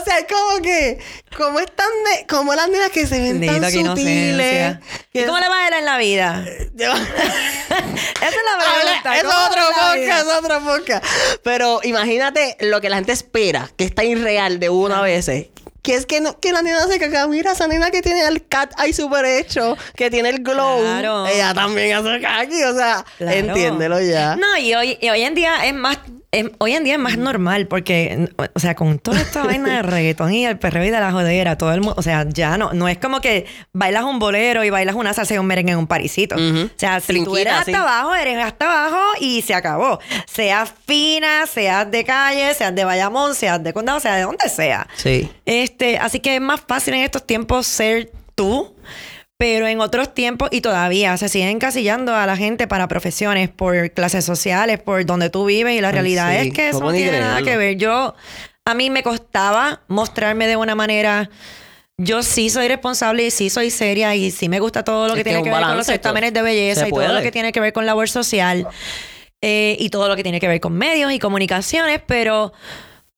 O sea, es como que, como están, ne- como las nenas que se ven tan Bendito, qué sutiles. ¿Y cómo le va a ir en la vida? llevan- *laughs* Esa es la pregunta. Habla- es ¿cómo otro vida? podcast, es otro podcast. Pero imagínate lo que la gente espera, que está irreal de una vez. Que es que, no, que la nena se caga. Mira, esa nena que tiene el cat eye super hecho, que tiene el glow. Claro. Ella también hace caqui. O sea, Claro. entiéndelo ya. No, y hoy, y hoy en día es más. Es- hoy en día es más normal porque, o sea, con toda esta *laughs* vaina de reggaetón y el perreo y de la jodera, todo el mundo, o sea, ya no, no es como que bailas un bolero y bailas una salsa y un merengue en un parisito. O sea, si tú eres hasta sí. abajo, eres hasta abajo y se acabó. Seas fina, seas de calle, seas de Bayamón, seas de condado, sea de donde sea. Sí. Este, así que es más fácil en estos tiempos ser tú, pero en otros tiempos y todavía se siguen encasillando a la gente para profesiones por clases sociales, por donde tú vives y la realidad sí. es que eso ¿Cómo no tiene nada que ver. Yo a mí me costaba mostrarme de una manera yo sí soy responsable y sí soy seria y sí me gusta todo lo que tiene que ver con los certámenes de belleza y todo lo que tiene que ver con labor social eh, y todo lo que tiene que ver con medios y comunicaciones, pero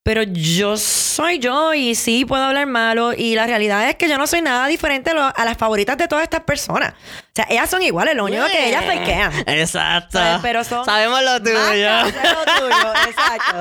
pero yo soy yo y sí puedo hablar malo y la realidad es que yo no soy nada diferente a, las favoritas de todas estas personas. Sea, ellas son iguales, lo único que ellas fakean. *laughs* Exacto. Pero son Sabemos lo tuyo. cabrones lo tuyo. Exacto.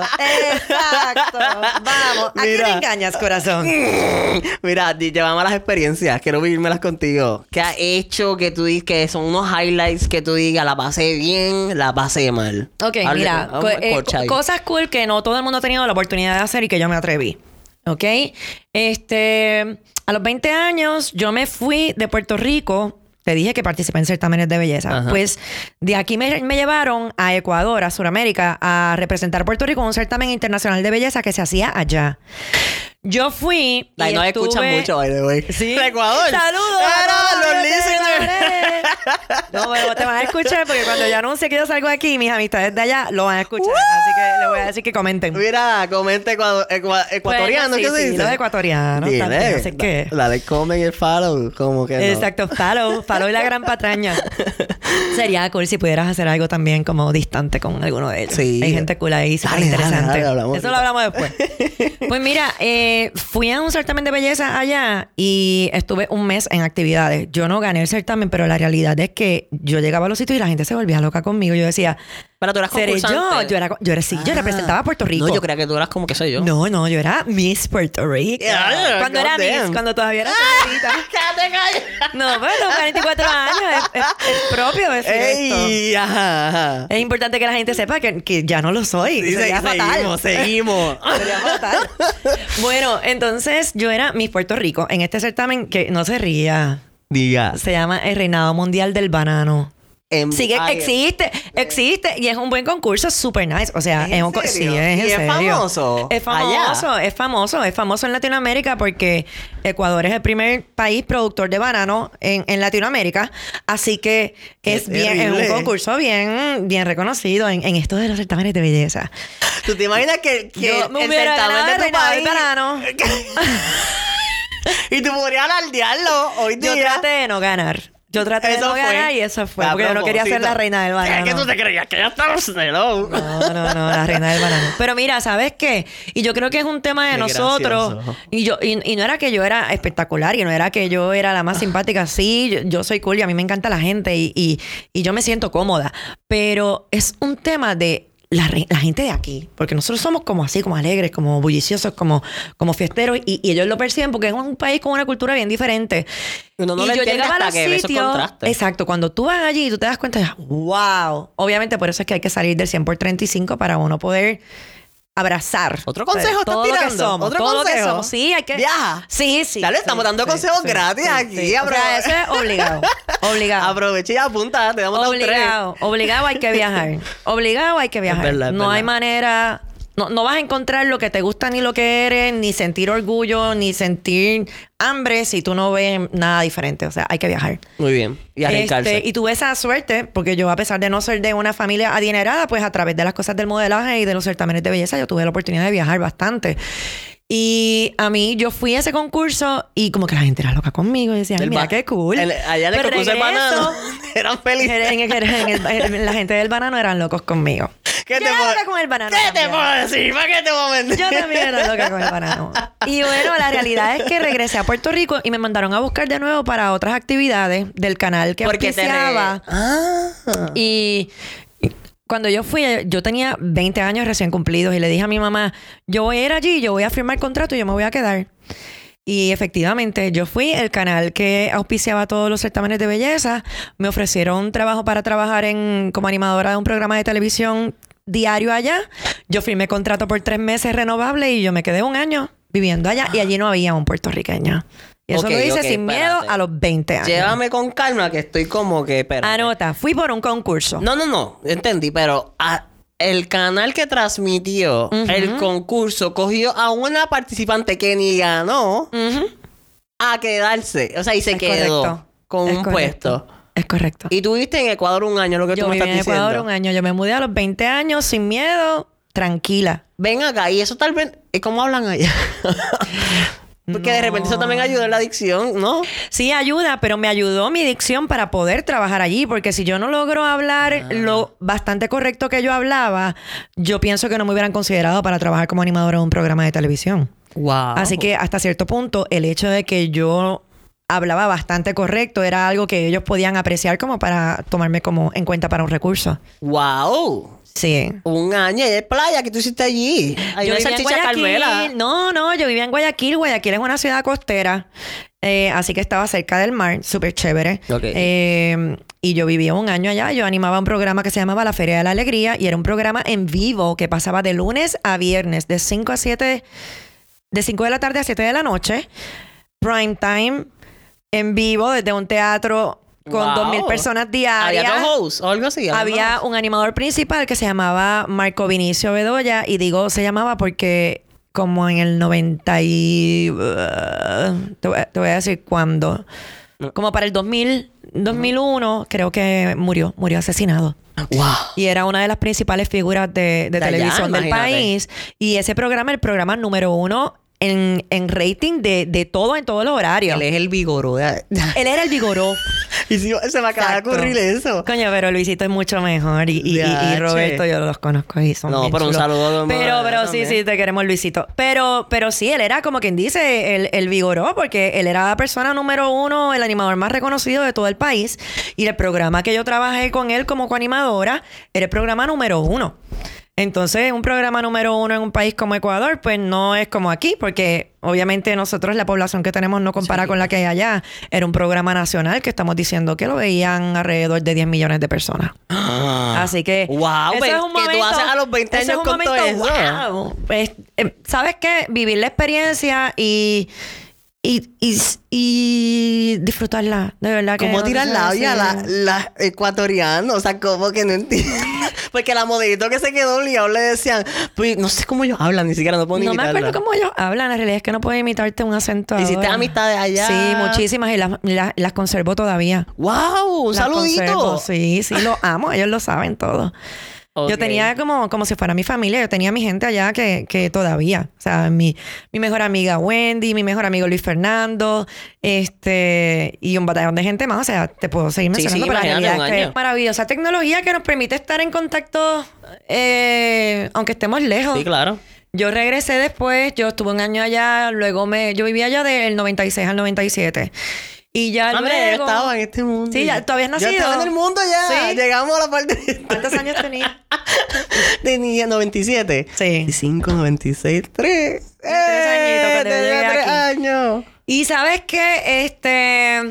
Exacto. Vamos. ¿A Mira. engañas, corazón? *laughs* Mira, llevamos las experiencias. Quiero vivírmelas contigo. ¿Qué ha hecho que tú digas que son unos highlights que tú digas la pasé bien, la pasé mal? Ok, Hable- mira, co- eh, co- cosas cool que no todo el mundo ha tenido la oportunidad de hacer y que yo me atreví. ¿Ok? Este, a los 20 años yo me fui de Puerto Rico te dije que participé en certámenes de belleza. Ajá. Pues de aquí me, me llevaron a Ecuador, a Sudamérica, a representar Puerto Rico en un certamen internacional de belleza que se hacía allá. Yo fui. Y escuchan estuve- mucho, by the way. Sí. Ecuador. Saludos. Era, a todos los listeners. No, pero te van a escuchar porque cuando yo anuncie que yo salgo aquí, mis amistades de allá lo van a escuchar. Así que les voy a decir que comenten. Mira, comente ecua- ecuatoriano, Bueno, ¿qué sí, sí? Los ecuatorianos Dile, también, así que... De comen y el follow, como que no. Exacto, follow, follow y la gran patraña. *laughs* Sería cool si pudieras hacer algo también como distante con alguno de ellos. Sí. Hay gente cool ahí, súper Dale, dale, interesante. dale, Eso lo hablamos después. *laughs* pues mira, eh, fui a un certamen de belleza allá y estuve un mes en actividades. Yo no gané el certamen, pero la realidad es que yo llegaba a los sitios y la gente se volvía loca conmigo. Yo decía, Pero tú eras ¿seré yo? Yo era, yo era sí, yo Ah. representaba a Puerto Rico. No, yo creía que tú eras como que soy yo. No, no, yo era Miss Puerto Rico. Yeah, cuando era. Miss, cuando todavía era señorita. *laughs* ¡Cállate, cállate! No, los 44 años es, es- es propio decir esto. ¡Ey! Ajá, ajá. Es importante que la gente sepa que, que ya no lo soy. Sí, Sería se- fatal. seguimos, seguimos. *laughs* Sería fatal. Bueno, entonces yo era Miss Puerto Rico en este certamen que no se ría. Diga. Se llama el Reinado Mundial del Banano. En- Ay, existe, existe y es un buen concurso, super nice. O sea, ¿Es es, en un serio? sí, es, en ¿Y es serio. famoso Es famoso, allá? es famoso, es famoso en Latinoamérica porque Ecuador es el primer país productor de banano en, en Latinoamérica, así que es bien, es un concurso bien, bien reconocido en, en esto de los certámenes de belleza. ¿Tú te imaginas que, que Yo me el certamen de el tu reinado país... del banano. *laughs* *laughs* *laughs* y tú podrías alardearlo hoy Yo día. traté de no ganar. Yo traté de no fue. ganar y eso fue. Porque yo no quería ser la reina del banano. Es que tú te creías que ya estabas hello. No, no, no, la reina del banano. Pero mira, ¿sabes qué? Y yo creo que es un tema de Qué nosotros. gracioso. Y yo y, y no era que yo era espectacular y no era que yo era la más simpática. Sí, yo, yo soy cool y a mí me encanta la gente y, y- y yo me siento cómoda. Pero es un tema de la, la gente de aquí. Porque nosotros somos como así, como alegres, como bulliciosos, como, como fiesteros. Y, y ellos lo perciben porque es un país con una cultura bien diferente. Uno no y lo yo llegaba a los que esos sitios. contrastes. Exacto. Cuando tú vas allí y tú te das cuenta, wow. Obviamente por eso es que hay que salir del 100 por 35 para uno poder abrazar. Otro consejo todo estás lo que tirando. somos. Otro todo lo que consejo. somos. Sí, hay que. Viaja. Sí, sí. Ya le sí, estamos dando sí, consejos sí, gratis aquí. O sea, eso es obligado. Obligado. Aprovecha y apunta. Te damos dos tres. Obligado, obligado hay que viajar. *laughs* Obligado hay que viajar. verdad, es no hay manera. No, no vas a encontrar lo que te gusta ni lo que eres, ni sentir orgullo, ni sentir hambre si tú no ves nada diferente. O sea, hay que viajar. Muy bien. Y arriesgarse. Este, y tuve esa suerte, porque yo, a pesar de no ser de una familia adinerada, pues a través de las cosas del modelaje y de los certámenes de belleza, yo tuve la oportunidad de viajar bastante. Y a mí, yo fui a ese concurso y como que la gente era loca conmigo. Y decía, "Ay, El mira qué cool. el- allá en el concurso del banano. *laughs* Eran felices. En el- en el- en la gente del banano eran locos conmigo. ¿Qué Yo te era puedo- loca con el banano. ¿Qué te puedo decir? ¿Para qué te voy a mentir? Yo también era loca con el banano. Y bueno, la realidad es que regresé a Puerto Rico y me mandaron a buscar de nuevo para otras actividades del canal que Porque te re- auspiciaba. Ah. Y y cuando yo fui, yo tenía 20 años recién cumplidos y le dije a mi mamá, yo voy a ir allí, yo voy a firmar contrato y yo me voy a quedar. Y efectivamente, yo fui el canal que auspiciaba todos los certámenes de belleza. Me ofrecieron trabajo para trabajar en, como animadora de un programa de televisión diario allá. Yo firmé contrato por tres meses renovable y yo me quedé un año viviendo allá y allí no había un puertorriqueño. Y eso Ok, lo hice sin miedo a los 20 años. Llévame con calma que estoy como que... Espérate. Anota, fui por un concurso. No, no, no. Entendí, pero el canal que transmitió el concurso cogió a una participante que ni ganó a quedarse. O sea, y se Es quedó correcto. con Es un correcto. puesto. Es correcto. Y tuviste en Ecuador un año, lo que yo tú me estás en diciendo. Ecuador un año. Yo me mudé a los 20 años sin miedo, tranquila. Ven acá, y eso tal vez... ¿y ¿Cómo hablan allá? *laughs* Porque de repente eso también ayuda en la adicción, ¿no? Sí, ayuda, pero me ayudó mi dicción para poder trabajar allí, porque si yo no logro hablar Ah. lo bastante correcto que yo hablaba, yo pienso que no me hubieran considerado para trabajar como animadora en un programa de televisión. Wow. Así que hasta cierto punto, el hecho de que yo hablaba bastante correcto era algo que ellos podían apreciar como para tomarme como en cuenta para un recurso. Wow. Sí. Un año y de playa que tú hiciste allí. Yo una vivía en Guayaquil. Carmela. No, no, yo vivía en Guayaquil. Guayaquil es una ciudad costera. eh, así que estaba cerca del mar, súper chévere. Ok. Eh, y yo vivía un año allá. Yo animaba un programa que se llamaba La Feria de la Alegría y era un programa en vivo que pasaba de lunes a viernes, de 5 a 7, de 5 de la tarde a 7 de la noche. Prime time, en vivo, desde un teatro con Wow. 2.000 personas diarias. Había dos hosts o algo así. Había un animador principal que se llamaba Marco Vinicio Bedoya y digo se llamaba porque como en el 90 y... uh, te, voy a, te voy a decir cuándo. Como para el 2000, 2001 creo que murió, murió asesinado. Wow. Y era una de las principales figuras de, de De allá, televisión del país. Y ese programa, el programa número uno en, en rating de, de todo, en todos los horarios. Él es el vigoró. Él era el vigoró. *laughs* y si se me acaba de ocurrir eso. Coño, pero Luisito es mucho mejor. Y, y-. Roberto, yo los conozco y son No, pero un saludo a Pero, pero sí, sí, te queremos, Luisito. Pero, pero sí, él era como quien dice el, el vigoró, porque él era la persona número uno, el animador más reconocido de todo el país. Y el programa que yo trabajé con él como coanimadora era el programa número uno. Entonces, un programa número uno en un país como Ecuador, pues no es como aquí, porque obviamente nosotros, la población que tenemos no compara con la que hay allá. Era un programa nacional que estamos diciendo que lo veían alrededor de 10 millones de personas. Así que. Wow, pues, es un que tú momento- haces a los 20 eso es años un con todo momento, eso. wow. Pues, eh, ¿Sabes qué? Vivir la experiencia y. Y, y, y disfrutarla, de verdad que. ¿Cómo no tirar labia la, la ecuatoriana? O sea, como que no entiendo. *laughs* Porque la modelito que se quedó obligado le decían, pues no sé cómo ellos hablan, ni siquiera no puedo ni No me imitarla. acuerdo cómo ellos hablan, la realidad es que no puedo imitarte un acento. ¿Hiciste amistades allá? Sí, muchísimas y las, las, las conservo todavía. ¡Wow! ¡Un Las saludito! conservo, Sí, sí, lo amo, ellos lo saben todo. Yo tenía como, como si fuera mi familia, yo tenía mi gente allá que, que todavía, o sea, mi, mi mejor amiga Wendy, mi mejor amigo Luis Fernando, este, y un batallón de gente más, o sea, te puedo seguir Sí, mencionando, sí, pero la es que es maravillosa tecnología que nos permite estar en contacto, eh, aunque estemos lejos. Sí, claro. Yo regresé después, yo estuve un año allá, luego me, yo vivía allá del 96 al 97. Y ya Hombre, yo luego... estaba en este mundo. Sí, ya, ¿tú habías Yo nacido? estaba en el mundo ya. Sí. Llegamos a la parte ¿Cuántos años tenía? *laughs* Tenía 97. Sí. 25, 96, 3. tres añitos que te llegué Tenía 3 aquí. años. Y sabes qué, este,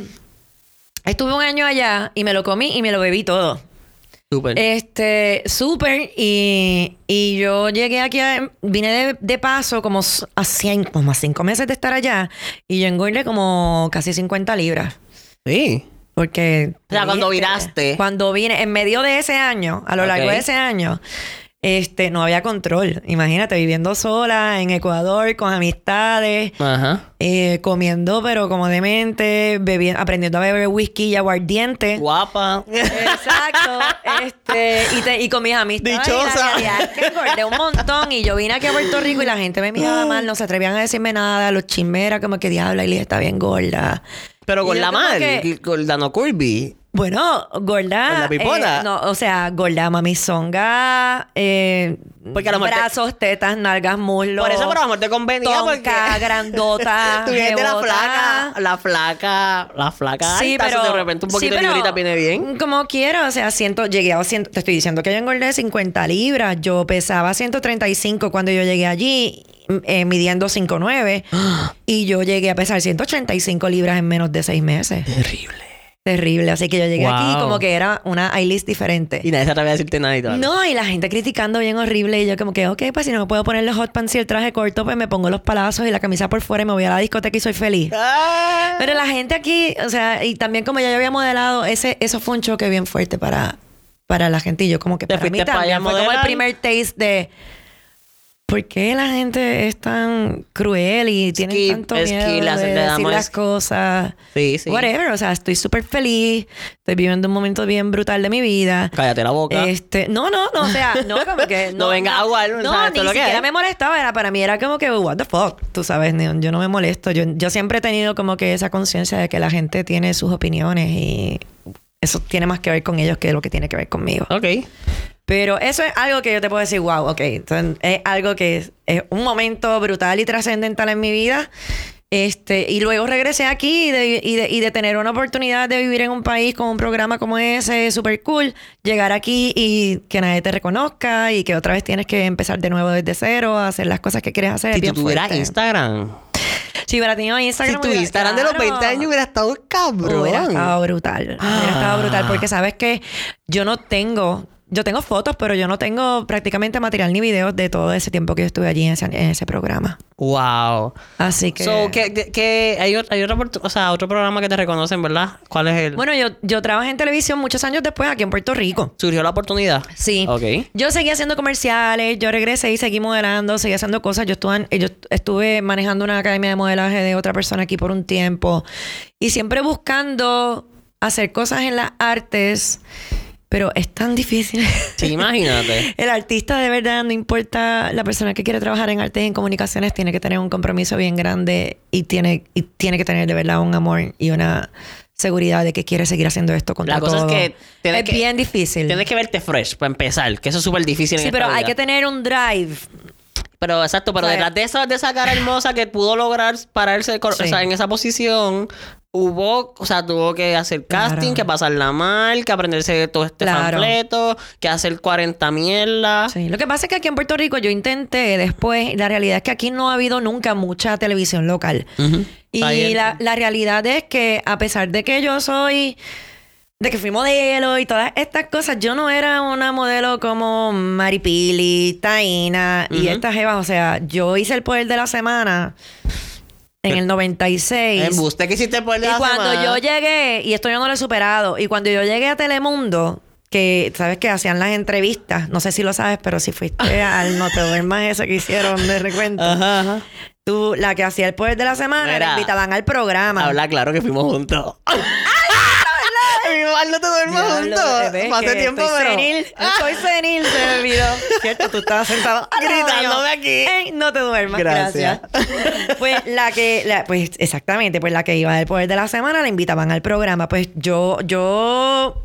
estuve un año allá y me lo comí y me lo bebí todo. Súper. Este, súper. Y, y yo llegué aquí, a- vine de, de paso como a, cien- como a cinco meses de estar allá y yo engordé como casi 50 libras. sí. Porque. O sea, cuando viraste. Cuando vine, en medio de ese año, a lo largo de ese año, este, no había control. Imagínate, viviendo sola en Ecuador, con amistades, Ajá. eh, comiendo, pero como demente, bebiendo, aprendiendo a beber whisky y aguardiente. Guapa. Exacto. este, y, te- y con mis amistades. y Dichosa. La realidad es que engordé un montón. Y yo vine aquí a Puerto Rico y la gente me miraba mal, no se atrevían a decirme nada. Los chismeras, como que diablo, Aileen está bien gorda. Pero Y con la mal. que- Con la no Kirby. Bueno, gorda. ¿Con la pipona? eh, no, o sea, gorda, mamizonga, eh, Porque a lo te- brazos, tetas, nalgas, muslos. Por eso, pero a lo mejor te convenía porque... Tonca, *laughs* grandota, Tú vienes de la flaca, la flaca, la flaca Sí, alta, pero de repente un poquito sí, de pero librita viene bien. Como quiero, o sea, siento, llegué a ciento- te estoy diciendo que yo engordé 50 libras. Yo pesaba 135 cuando yo llegué allí, eh, midiendo 5'9 *gasps* y yo llegué a pesar 185 libras en menos de seis meses. Terrible. Terrible. Así que yo llegué Wow. aquí como que era una A-list diferente. Y nadie se atreve a decirte nada y todo. No, y la gente criticando bien horrible. Y yo como que, ok, pues si no me puedo poner los hot pants y el traje corto, pues me pongo los palazos y la camisa por fuera y me voy a la discoteca y soy feliz. Ah. Pero la gente aquí, o sea, y también como ya yo había modelado, ese, eso fue un choque bien fuerte para, para la gente. Y yo como que ¿Te para mí para también fue como el primer taste de... ¿Por qué la gente es tan cruel y tiene que- tanto que miedo de le decir las cosas? Sí, sí. Whatever, o sea, estoy súper feliz. Estoy viviendo un momento bien brutal de mi vida. Cállate la boca. Este, no, no, no, o sea, no, *laughs* como que. No venga a jugar, No, ¿sabes? ni lo que siquiera es. me molestaba. Era, para mí era como que, what the fuck, tú sabes, yo no me molesto. Yo, yo siempre he tenido como que esa conciencia de que la gente tiene sus opiniones y eso tiene más que ver con ellos que lo que tiene que ver conmigo. Ok. Pero eso es algo que yo te puedo decir, wow, ok. Entonces, es algo que es, es un momento brutal y trascendental en mi vida. Este, y luego regresé aquí y de, y, de, y de tener una oportunidad de vivir en un país con un programa como ese, súper cool, llegar aquí y que nadie te reconozca y que otra vez tienes que empezar de nuevo desde cero a hacer las cosas que quieres hacer. Si tú tuvieras. Instagram. Si hubiera tenido Instagram. Si tu Instagram de los claro. 20 años hubiera estado cabrón. Hubiera estado brutal. Hubiera estado brutal. Porque sabes que yo no tengo yo tengo fotos, pero yo no tengo prácticamente material ni videos de todo ese tiempo que yo estuve allí en ese, en ese programa. Wow. Así que. So, que, que- hay, hay oportu- o sea, otro programa que te reconocen, ¿verdad? ¿Cuál es el? Bueno, yo, yo trabajé en televisión muchos años después aquí en Puerto Rico. Surgió la oportunidad. Sí. Ok. Yo seguí haciendo comerciales, yo regresé y seguí modelando, seguí haciendo cosas. Yo estuve, yo estuve manejando una academia de modelaje de otra persona aquí por un tiempo y siempre buscando hacer cosas en las artes, pero es tan difícil. Sí, imagínate. *laughs* El artista de verdad, no importa la persona que quiere trabajar en artes y en comunicaciones, tiene que tener un compromiso bien grande y tiene, y tiene que tener de verdad un amor y una seguridad de que quiere seguir haciendo esto contra La cosa es todo. que es que- bien difícil. Tienes que verte fresh para empezar, que eso es súper difícil en Sí, esta pero hay que tener un drive. Pero exacto, pero O sea, detrás de esa, de esa cara hermosa que pudo lograr pararse cor- Sí. o sea, en esa posición, hubo, o sea, tuvo que hacer Claro. casting, que pasarla mal, que aprenderse todo este Claro. panfleto, que hacer 40 mierdas. Sí. Lo que pasa es que aquí en Puerto Rico yo intenté después, la realidad es que aquí no ha habido nunca mucha televisión local. Y la, la realidad es que a pesar de que yo soy, de que fui modelo y todas estas cosas, yo no era una modelo como Maripili, Taina y Ujú. estas jevas. O sea, yo hice el poder de la semana en el 96. En usted que hiciste por Y cuando yo llegué, y esto yo no lo he superado, y cuando yo llegué a Telemundo, que sabes que hacían las entrevistas, no sé si lo sabes, pero si fuiste *laughs* al No te duermas ese que hicieron de recuento, Ajá, ajá. tú, la que hacía el poder de la semana, Mira, la invitaban al programa. Habla claro que fuimos juntos. *laughs* Igual no te duermas juntos. que tiempo, estoy pero. senil, *laughs* estoy senil, se me olvidó. Cierto, tú estabas sentado lado Gritándome aquí. No te duermas, Gracias. gracias. pues la que, la- pues exactamente, pues la que iba del poder de la semana la invitaban al programa. Pues yo, yo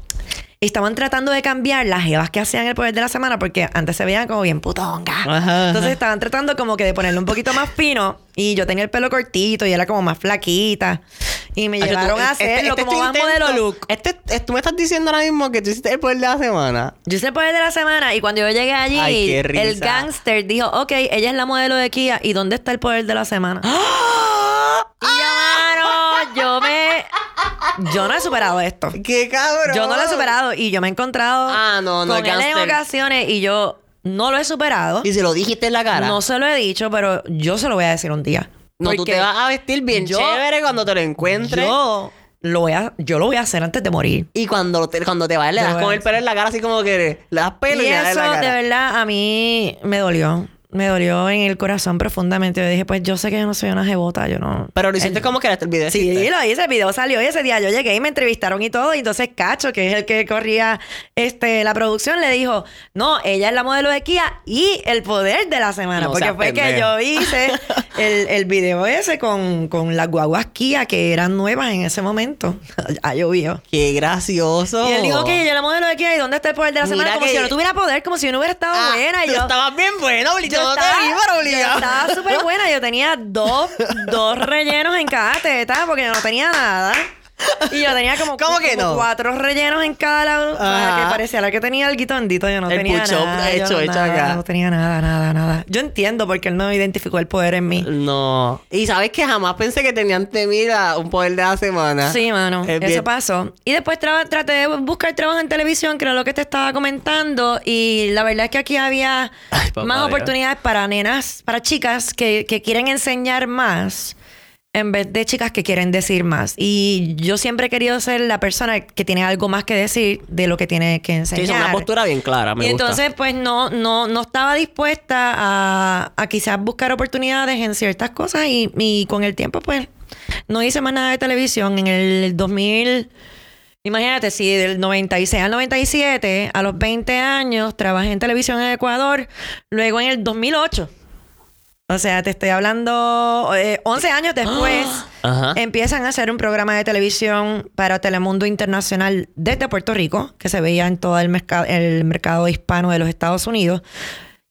estaban tratando de cambiar las jevas que hacían el poder de la semana porque antes se veían como bien putongas. Ajá, Entonces ajá. estaban tratando como que de ponerle un poquito más fino y yo tenía el pelo cortito y era como más flaquita. Y me Ay, tú- llevaron a este- hacerlo este es como más intento. modelo look. Este, este- tú me estás diciendo ahora mismo que tú hiciste el poder de la semana. Yo hice el poder de la semana y cuando yo llegué allí, Ay, qué risa. el gangster dijo, ok, ella es la modelo de Kia, ¿y dónde está el poder de la semana? *gasps* Y yo, mano, yo me... Yo no he superado esto. ¡Qué cabrón! Yo no lo he superado y yo me he encontrado Ah, no, no, con él en ocasiones y yo no lo he superado. Y se lo dijiste en la cara. No se lo he dicho, pero yo se lo voy a decir un día. No, tú Porque te vas a vestir bien yo- chévere cuando te lo encuentres. Yo lo voy a, yo lo voy a hacer antes de morir. Y cuando te, cuando te vayas, le das con el pelo en la cara, así como que le das pelo y, Y le das en eso de verdad a mí me dolió. Me dolió en el corazón profundamente. Yo dije, pues yo sé que yo no soy una jebota, yo no. Pero lo hiciste como que era el video. Sí, hiciste. lo hice, el video salió y ese día yo llegué y me entrevistaron y todo. Y entonces Cacho, que es el que corría este, la producción, le dijo, no, ella es la modelo de Kia y el poder de la semana. No porque fue que yo hice el, el video ese con, con las guaguas Kia que eran nuevas en ese momento. *laughs* ha llovido. Qué gracioso. Y él dijo que ella es la modelo de Kia y dónde está el poder de la Mira semana. Como que- si yo no tuviera poder, como si yo no hubiera estado Ah, buena. Y yo, estabas bien bueno, yo yo te estaba, vi, pero yo obligado. estaba súper buena. Yo tenía dos, dos rellenos en cada teta porque yo no tenía nada. Y yo tenía como, ¿Cómo que como no? cuatro rellenos en cada lado. Para que pareciera que tenía el guitondito. Yo no El tenía nada. yo no, hecho nada, acá. No tenía nada, nada, nada. Yo entiendo porque él no identificó el poder en mí. No. Y sabes que jamás pensé que tenían temida un poder de la semana. Sí, mano. Es Eso bien- pasó. Y después traba- traté de buscar trabajo en televisión, que era lo que te estaba comentando. Y la verdad es que aquí había Ay, papá, más Dios. oportunidades para nenas, para chicas que, que quieren enseñar más en vez de chicas que quieren decir más. Y yo siempre he querido ser la persona que tiene algo más que decir de lo que tiene que Sí, enseñar. es una postura bien clara, me y gusta. entonces, pues no, no, no estaba dispuesta a, a quizás buscar oportunidades en ciertas cosas y, y con el tiempo, pues, no hice más nada de televisión. En el 2000, imagínate, si del 96 al 97, a los 20 años, trabajé en televisión en Ecuador, luego en el 2008. O sea, te estoy hablando eh, 11 años después. *gasps* Empiezan a hacer un programa de televisión para Telemundo Internacional desde Puerto Rico, que se veía en todo el, mercado el mercado hispano de los Estados Unidos.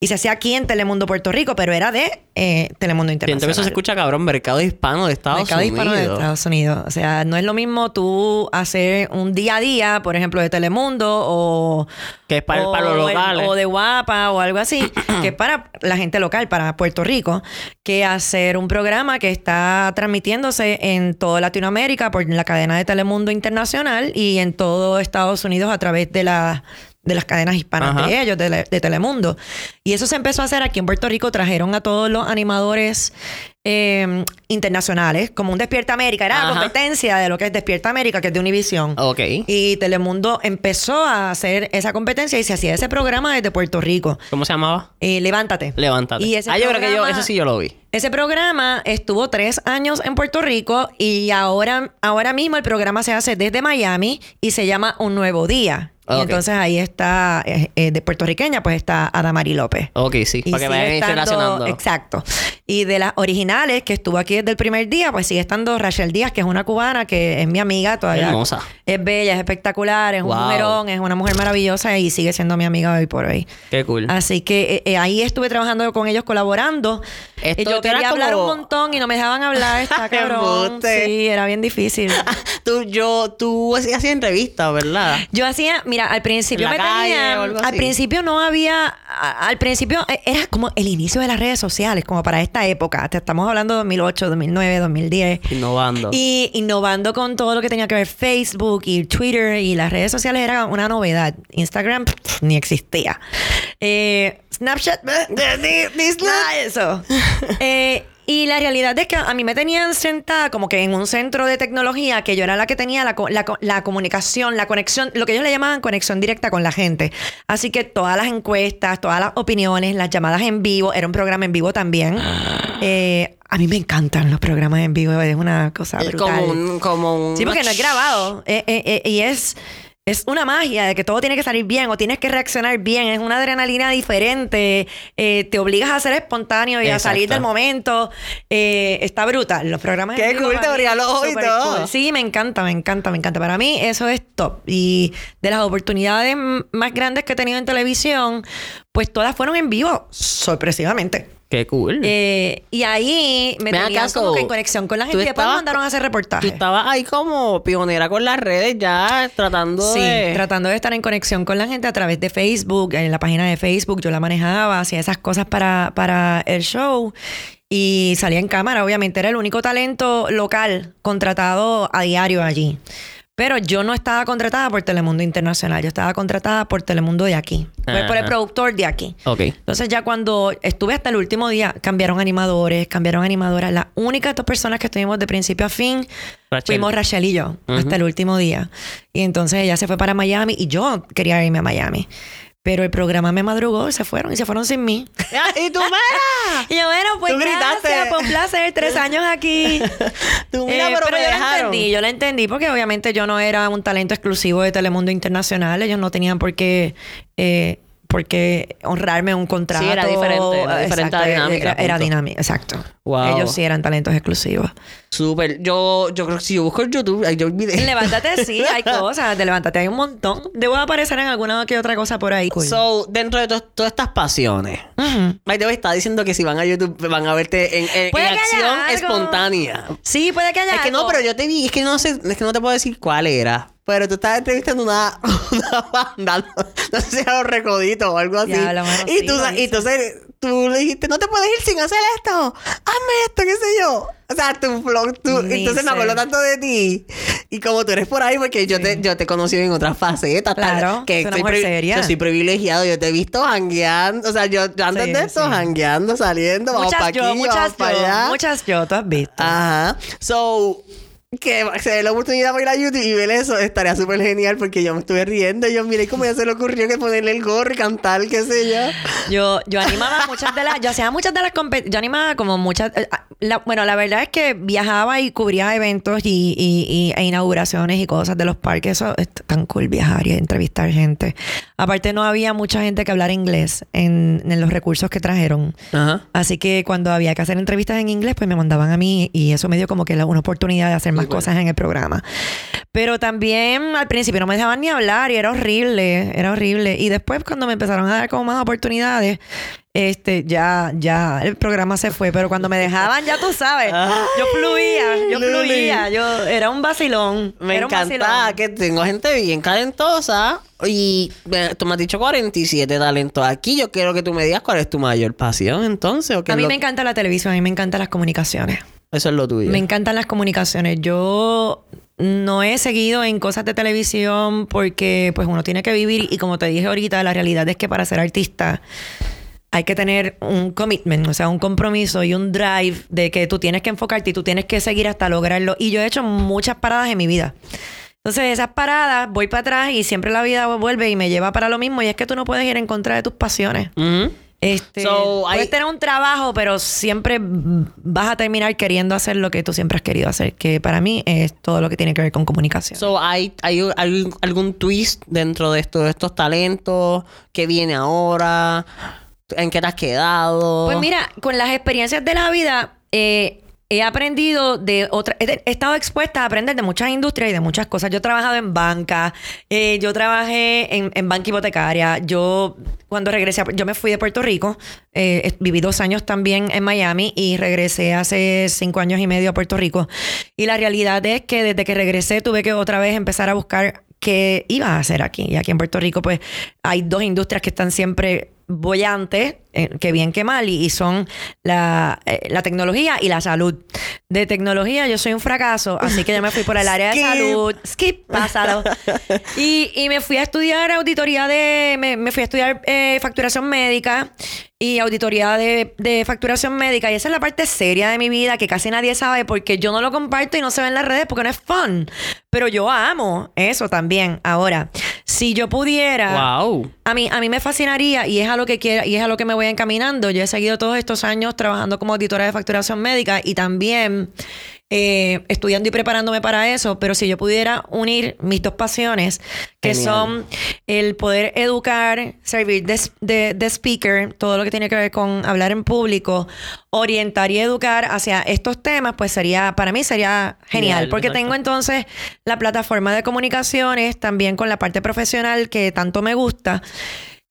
Y se hacía aquí en Telemundo Puerto Rico, pero era de eh, Telemundo Siento Internacional. que eso se escucha cabrón, mercado hispano de Estados Mercado Unidos. hispano de Estados Unidos. O sea, no es lo mismo tú hacer un día a día, por ejemplo, de Telemundo o... Que es para- o para los el- locales. O de Guapa o algo así, *clears throat* que es para la gente local, para Puerto Rico, que hacer un programa que está transmitiéndose en toda Latinoamérica por la cadena de Telemundo Internacional y en todo Estados Unidos a través de la de las cadenas hispanas Ajá. de ellos, de, de Telemundo. Y eso se empezó a hacer aquí en Puerto Rico. Trajeron a todos los animadores eh, internacionales, como un Despierta América. Era la competencia de lo que es Despierta América, que es de Univision. Ok. Y Telemundo empezó a hacer esa competencia y se hacía ese programa desde Puerto Rico. ¿Cómo se llamaba? Eh, Levántate. Levántate. Y ese ah, yo creo que yo, eso sí yo lo vi. Ese programa estuvo tres años en Puerto Rico y ahora, ahora mismo el programa se hace desde Miami y se llama Un Nuevo Día. Y entonces ahí está, eh, eh, de puertorriqueña, pues está Adamari López. Ok, sí. Y para que vayan estando-. Exacto. Y de las originales, que estuvo aquí desde el primer día, pues sigue estando Rachel Díaz, que es una cubana, que es mi amiga todavía. Hermosa. Es bella, es espectacular, es Wow. un mujerón, es una mujer maravillosa y sigue siendo mi amiga hoy por hoy. Qué cool. Así que eh, eh, ahí estuve trabajando con ellos colaborando. Esto Y yo quería hablar un montón y no me dejaban hablar, *laughs* está cabrón. Sí, era bien difícil. *laughs* tú, yo, tú hacías entrevistas, ¿verdad? Yo hacía, mira, al principio me calle tenían- o algo al principio no había, al principio eh, era como el inicio de las redes sociales, como para esta época. Te estamos hablando de 2008, 2009, 2010. Innovando. Y innovando con todo lo que tenía que ver Facebook y Twitter y las redes sociales era una novedad. Instagram pff, ni existía. Eh, Snapchat, *laughs* ni, ni nada de eso. Eh, y la realidad es que a mí me tenían sentada como que en un centro de tecnología que yo era la que tenía la, la la comunicación, la conexión, lo que ellos le llamaban conexión directa con la gente. Así que todas las encuestas, todas las opiniones, las llamadas en vivo, era un programa en vivo también. Eh, a mí me encantan los programas en vivo, es una cosa brutal. como un, como un. Sí, porque no es grabado. Eh, eh, eh, y es, es una magia de que todo tiene que salir bien o tienes que reaccionar bien. Es una adrenalina diferente. Eh, te obligas a ser espontáneo y a salir del momento. Eh, está brutal. Los programas. Qué cool, los ojos y todo. cool. Sí, me encanta, me encanta, me encanta. Para mí eso es top. Y de las oportunidades más grandes que he tenido en televisión, pues todas fueron en vivo, sorpresivamente. Qué cool. Eh, y ahí me tenían acá, como que en conexión con la tú gente. Y después me mandaron a hacer Tú reportajes. estabas ahí como pionera con las redes ya, tratando Sí, de. tratando de estar en conexión con la gente a través de Facebook, en la página de Facebook yo la manejaba, hacía esas cosas para, para el show y salía en cámara, obviamente era el único talento local contratado a diario allí. Pero yo no estaba contratada por Telemundo Internacional, yo estaba contratada por Telemundo de aquí, por, por el productor de aquí. Ok. Entonces ya cuando estuve hasta el último día, cambiaron animadores, cambiaron animadoras. Las únicas dos personas que estuvimos de principio a fin Rachel. fuimos Rachel y yo hasta el último día. Y entonces ella se fue para Miami y yo quería irme a Miami. Pero el programa me madrugó y se fueron y se fueron sin mí. *laughs* ¿Y tú, mira? Y yo, bueno, pues gracias, fue un placer, tres años aquí. *laughs* Tú, mira, Eh, pero, me yo la entendí, yo la entendí porque obviamente yo no era un talento exclusivo de Telemundo Internacional, ellos no tenían por qué, eh, por qué honrarme un contrato. era diferente, era diferente la dinámica, Era, dinámica, exacto. Wow. Ellos sí eran talentos exclusivos. Súper. Yo, yo creo que si yo busco en YouTube, yo olvidé. Levántate sí, hay *laughs* cosas, de Levántate hay un montón. Debo aparecer en alguna que otra cosa por ahí. Cool. So, dentro de to- todas estas pasiones. By the way, está diciendo que si van a YouTube van a verte en, acción espontánea. Sí, puede que haya Es que no, pero yo te vi, es que no sé, es que no te puedo decir cuál era. Pero tú estabas entrevistando una, *laughs* una banda, no, no sé si era los recoditos o algo así. Mano, y sí, tú, y entonces tú le dijiste, no te puedes ir sin hacer esto. Hazme esto, qué sé yo. O sea, tu vlog, tú, entonces me sé. acuerdo tanto de ti. Y como tú eres por ahí, porque yo te, yo te he conocido en otras facetas. tal, Claro, que es una estoy seria. Yo soy privilegiado, yo te he visto jangueando. O sea, yo, yo antes Sí, de esto, sí. jangueando, saliendo, vamos muchas para aquí, yo, muchas vamos para yo, allá. muchas yo, tú has visto. Ajá. So, que se dé la oportunidad para ir a YouTube y ver eso, estaría súper genial porque yo me estuve riendo. Y yo, miré cómo ya se le ocurrió que ponerle el gorro y cantar, qué sé yo. Yo, yo animaba muchas de las, yo hacía muchas de las compe- yo animaba como muchas, eh, ah, la- bueno, la verdad es que viajaba y cubría eventos y, y- y- e inauguraciones y cosas de los parques, eso es tan cool viajar y entrevistar gente. Aparte no había mucha gente que hablara inglés en, en los recursos que trajeron. Ajá. Así que cuando había que hacer entrevistas en inglés, pues me mandaban a mí y eso me dio como que la- una oportunidad de hacer más cosas en el programa. Pero también al principio no me dejaban ni hablar y era horrible, era horrible. Y después cuando me empezaron a dar como más oportunidades, este, ya, ya el programa se fue. Pero cuando me dejaban, ya tú sabes, *laughs* yo fluía, yo Luli. fluía, yo era un vacilón. Me era un encanta vacilón. que tengo gente bien talentosa y eh, tú me has dicho 47 talentos aquí. Yo quiero que tú me digas cuál es tu mayor pasión entonces. ¿o qué A mí me encanta la televisión, a mí me encantan las comunicaciones. Eso es lo tuyo. Me encantan las comunicaciones. Yo no he seguido en cosas de televisión porque pues uno tiene que vivir y como te dije ahorita, la realidad es que para ser artista hay que tener un commitment, o sea, un compromiso y un drive de que tú tienes que enfocarte y tú tienes que seguir hasta lograrlo. Y yo he hecho muchas paradas en mi vida. Entonces, esas paradas, voy para atrás y siempre la vida vuelve y me lleva para lo mismo. Y es que tú no puedes ir en contra de tus pasiones. Este, So, puedes tener un trabajo, pero siempre vas a terminar queriendo hacer lo que tú siempre has querido hacer, que para mí es todo lo que tiene que ver con comunicación. So, ¿hay, hay, hay algún twist dentro de, esto- de estos talentos? ¿Qué viene ahora? ¿En qué te has quedado? Pues mira, con las experiencias de la vida, eh, he aprendido de otra, he, estado expuesta a aprender de muchas industrias y de muchas cosas. Yo he trabajado en banca, eh, yo trabajé en, en banca hipotecaria, yo cuando regresé, yo me fui de Puerto Rico, eh, viví dos años también en Miami y regresé hace cinco años y medio a Puerto Rico. Y la realidad es que desde que regresé tuve que otra vez empezar a buscar qué iba a hacer aquí. Y aquí en Puerto Rico, pues hay dos industrias que están siempre bollantes, eh, que bien que mal, y, y son la, eh, la tecnología y la salud. De tecnología yo soy un fracaso, así que yo me fui por el área de salud. Skip, pásalo. *laughs* y, y me fui a estudiar auditoría de... Me, me fui a estudiar eh, facturación médica y auditoría de, de facturación médica. Y esa es la parte seria de mi vida que casi nadie sabe porque yo no lo comparto y no se ve en las redes porque no es fun. Pero yo amo eso también. Ahora, si yo pudiera... Wow. A mí, a mí me fascinaría y es a lo que quiera y es a lo que me voy encaminando. Yo he seguido todos estos años trabajando como auditora de facturación médica y también eh, estudiando y preparándome para eso. Pero si yo pudiera unir mis dos pasiones, que Genial. son el poder educar, servir de, de- de speaker, todo lo que tiene que ver con hablar en público, orientar y educar hacia estos temas, pues sería, para mí sería genial. Porque exacto. tengo entonces la plataforma de comunicaciones, también con la parte profesional que tanto me gusta.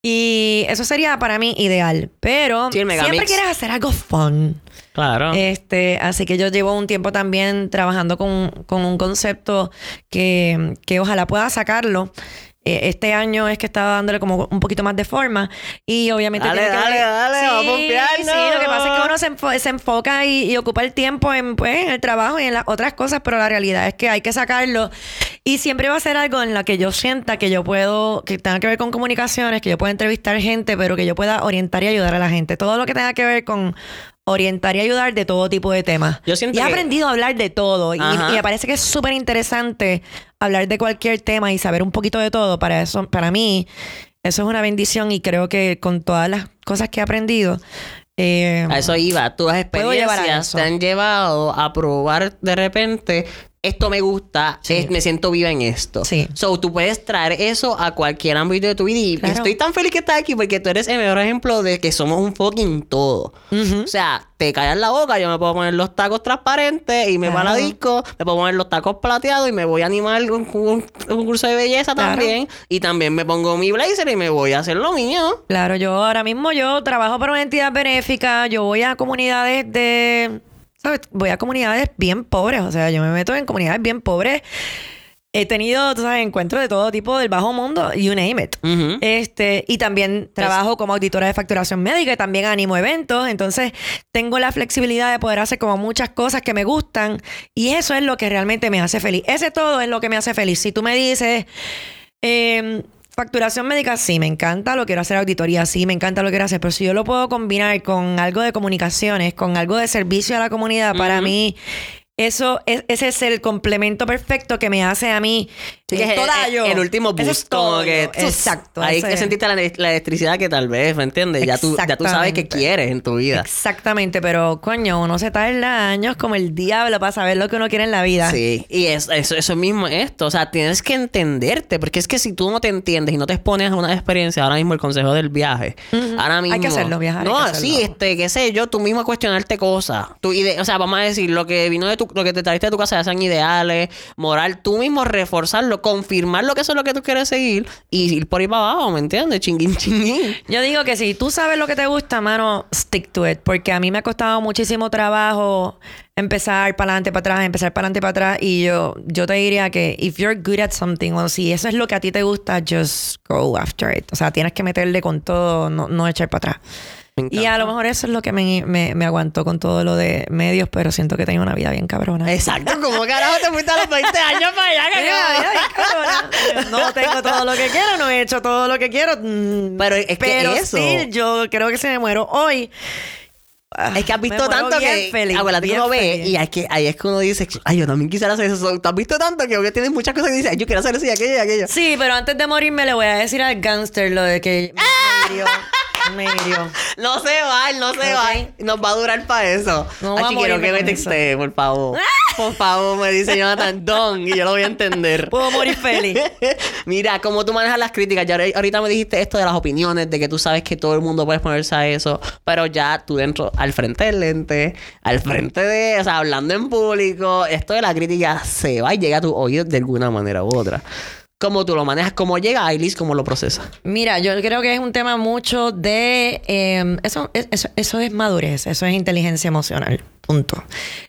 Y eso sería para mí ideal. Pero Sí, siempre quieres hacer algo fun. Claro. Este, así que yo llevo un tiempo también trabajando con, con un concepto que, que ojalá pueda sacarlo. Eh, Este año es que estaba dándole como un poquito más de forma y obviamente Dale, tiene que dale, dale, sí, vamos. Sí, lo que pasa es que uno se, enfo- se enfoca y, y ocupa el tiempo en, pues, en el trabajo y en las otras cosas, pero la realidad es que hay que sacarlo y siempre va a ser algo en lo que yo sienta que yo puedo, que tenga que ver con comunicaciones, que yo pueda entrevistar gente, pero que yo pueda orientar y ayudar a la gente. Todo lo que tenga que ver con orientar y ayudar de todo tipo de temas. Yo siento y he que- aprendido a hablar de todo y, me parece que es súper interesante hablar de cualquier tema y saber un poquito de todo. Para eso, para mí, eso es una bendición y creo que con todas las cosas que he aprendido, eh, A eso iba. Tus llevar a experiencias te han llevado a probar de repente. Esto me gusta, Sí. es- me siento viva en esto. Sí. So, tú puedes traer eso a cualquier ámbito de tu vida. Y Claro. estoy tan feliz que estás aquí porque tú eres el mejor ejemplo de que somos un fucking todo. O sea, te callas la boca, yo me puedo poner los tacos transparentes y me a Claro. disco, me puedo poner los tacos plateados y me voy a animar un, un- un curso de belleza Claro. también. Y también me pongo mi blazer y me voy a hacer lo mío. Claro, yo ahora mismo yo trabajo para una entidad benéfica, yo voy a comunidades de, ¿sabes? Voy a comunidades bien pobres, o sea, yo me meto en comunidades bien pobres. He tenido, tú sabes, encuentros de todo tipo del bajo mundo, you name it. Este, y también trabajo como auditora de facturación médica y también animo eventos. Entonces, tengo la flexibilidad de poder hacer como muchas cosas que me gustan. Y eso es lo que realmente me hace feliz. Ese todo es lo que me hace feliz. Si tú me dices, eh, facturación médica, sí, me encanta, lo quiero hacer auditoría, sí, me encanta, lo quiero hacer. Pero si yo lo puedo combinar con algo de comunicaciones, con algo de servicio a la comunidad, para mí. Eso es, ese es el complemento perfecto que me hace a mí Sí, que es toda el, último boost, es como que tú- Exacto. Ahí que sentiste la, la electricidad que tal vez, ¿me entiendes? Ya tú, ya tú sabes qué quieres en tu vida. Exactamente, pero coño, uno se tarda años como el diablo para saber lo que uno quiere en la vida. Sí, y es, eso, eso mismo es esto. O sea, tienes que entenderte, porque es que si tú no te entiendes y no te expones a una experiencia, ahora mismo el consejo del viaje, ahora Hay mismo. que hacerlo, viajar, hay No, sí, este, qué sé yo, tú mismo cuestionarte cosas. Tu ide- o sea, vamos a decir, lo que vino de lo que te trajiste de tu casa, ya sean ideales, moral, tú mismo reforzarlo, confirmar lo que eso es lo que tú quieres seguir y ir por ahí para abajo, ¿me entiendes? Chinguín, chinguín. Yo digo que si tú sabes lo que te gusta, mano, stick to it. Porque a mí me ha costado muchísimo trabajo empezar para adelante, para atrás, empezar para adelante, para atrás. Y yo, yo te diría que if you're good at something, o si eso es lo que a ti te gusta, just go after it. O sea, tienes que meterle con todo, no, no echar para atrás. Me Y a lo mejor eso es lo que me, me, me aguantó con todo lo de medios, pero siento que tenía una vida bien cabrona. Exacto, *laughs* como carajo te fuiste a los 20 años para allá, Tenía una vida bien cabrona. No tengo todo lo que quiero, no he hecho todo lo que quiero. mm, Pero es que pero eso- still, yo creo que si me muero hoy. ah, Es que has visto tanto que feliz, abuela, tú no ves y es que ahí es que uno dice, ay, yo también quisiera hacer eso. Tú has visto tanto que tienes muchas cosas que dices, yo quiero hacer eso y aquello y aquello. Sí, pero antes de morirme le voy a decir al gangster lo de que me hirió. Me hirió. *laughs* No se va, no se Ok. va. Nos va a durar para eso. No quiero que me por favor. *laughs* Por favor, me dice Jonathan Don y yo lo voy a entender. Puedo morir feliz. *laughs* Mira, como tú manejas las críticas, ya ahori- ahorita me dijiste esto de las opiniones, de que tú sabes que todo el mundo puede ponerse a eso, pero ya tú dentro, al frente del lente, al frente de, o sea, hablando en público, esto de la crítica se va y llega a tu oído de alguna manera u otra. ¿Cómo tú lo manejas? ¿Cómo llega Ailis? ¿Cómo lo procesas? Mira, yo creo que es un tema mucho de... eh, eso, es- eso, eso es madurez, eso es inteligencia emocional, punto.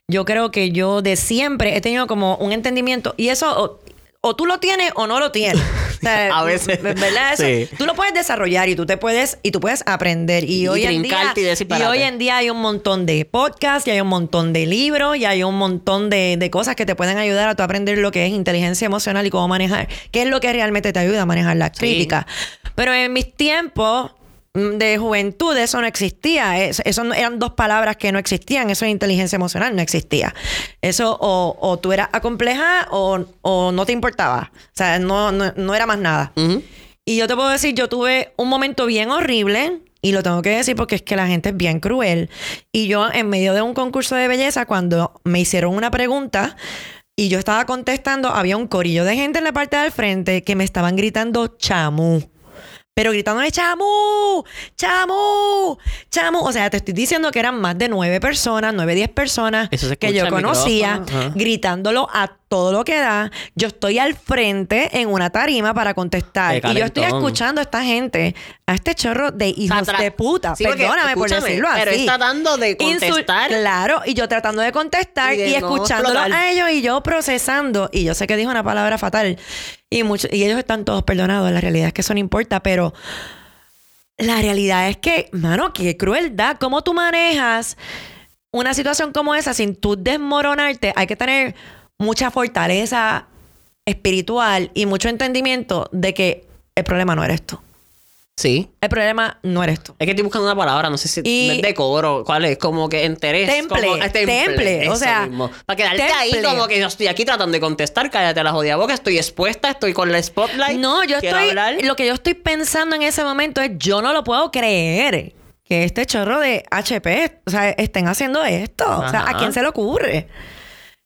Yo creo que yo de siempre he tenido como un entendimiento y eso o, tú lo tienes o no lo tienes. *laughs* O sea, A veces. ¿Verdad? Eso, Sí. Tú lo puedes desarrollar y tú te puedes y tú puedes aprender. Y, Y hoy en día y hoy en día hay un montón de podcasts, y hay un montón de libros, y hay un montón de, de cosas que te pueden ayudar a tú aprender lo que es inteligencia emocional y cómo manejar. ¿Qué es lo que realmente te ayuda a manejar las críticas? Pero en mis tiempos de juventud eso no existía. Es- Eso eran dos palabras que no existían. Eso es inteligencia emocional, no existía. Eso o, o tú eras acompleja o, o no te importaba. O sea, no, no, no era más nada. Y yo te puedo decir, yo tuve un momento bien horrible. Y lo tengo que decir porque es que la gente es bien cruel. Y yo, en medio de un concurso de belleza, cuando me hicieron una pregunta y yo estaba contestando, había un corillo de gente en la parte del frente que me estaban gritando chamú. Pero gritándome chamú, chamú, chamú. O sea, te estoy diciendo que eran más de nueve personas, nueve, diez personas Eso se que yo conocía gritándolo a todo lo que da. Yo estoy al frente en una tarima para contestar. Y yo estoy escuchando a esta gente, a este chorro de hijos de puta. Sí, porque, Perdóname por escúchame, decirlo así. pero está dando de Insul- contestar. claro, y yo tratando de contestar Y y, de no escuchándolo explotar. a ellos y yo procesando. Y yo sé que dijo una palabra fatal. Y, mucho, y ellos están todos perdonados. La realidad es que eso no importa, pero la realidad es que, mano, qué crueldad. ¿Cómo tú manejas una situación como esa sin tú desmoronarte? Hay que tener mucha fortaleza espiritual y mucho entendimiento de que el problema no eres tú. Sí. El problema no eres tú. Es que estoy buscando una palabra, no sé si Y- es decoro, ¿cuál es? Como que interés. Temple, como, temple, o sea, mismo. Para quedarte ahí como que yo estoy aquí tratando de contestar, cállate la jodida boca, estoy expuesta, estoy con la spotlight. No, yo estoy. hablar. Lo que yo estoy pensando en ese momento es: yo no lo puedo creer que este chorro de HP, o sea, estén haciendo esto. O sea, ¿a quién se le ocurre?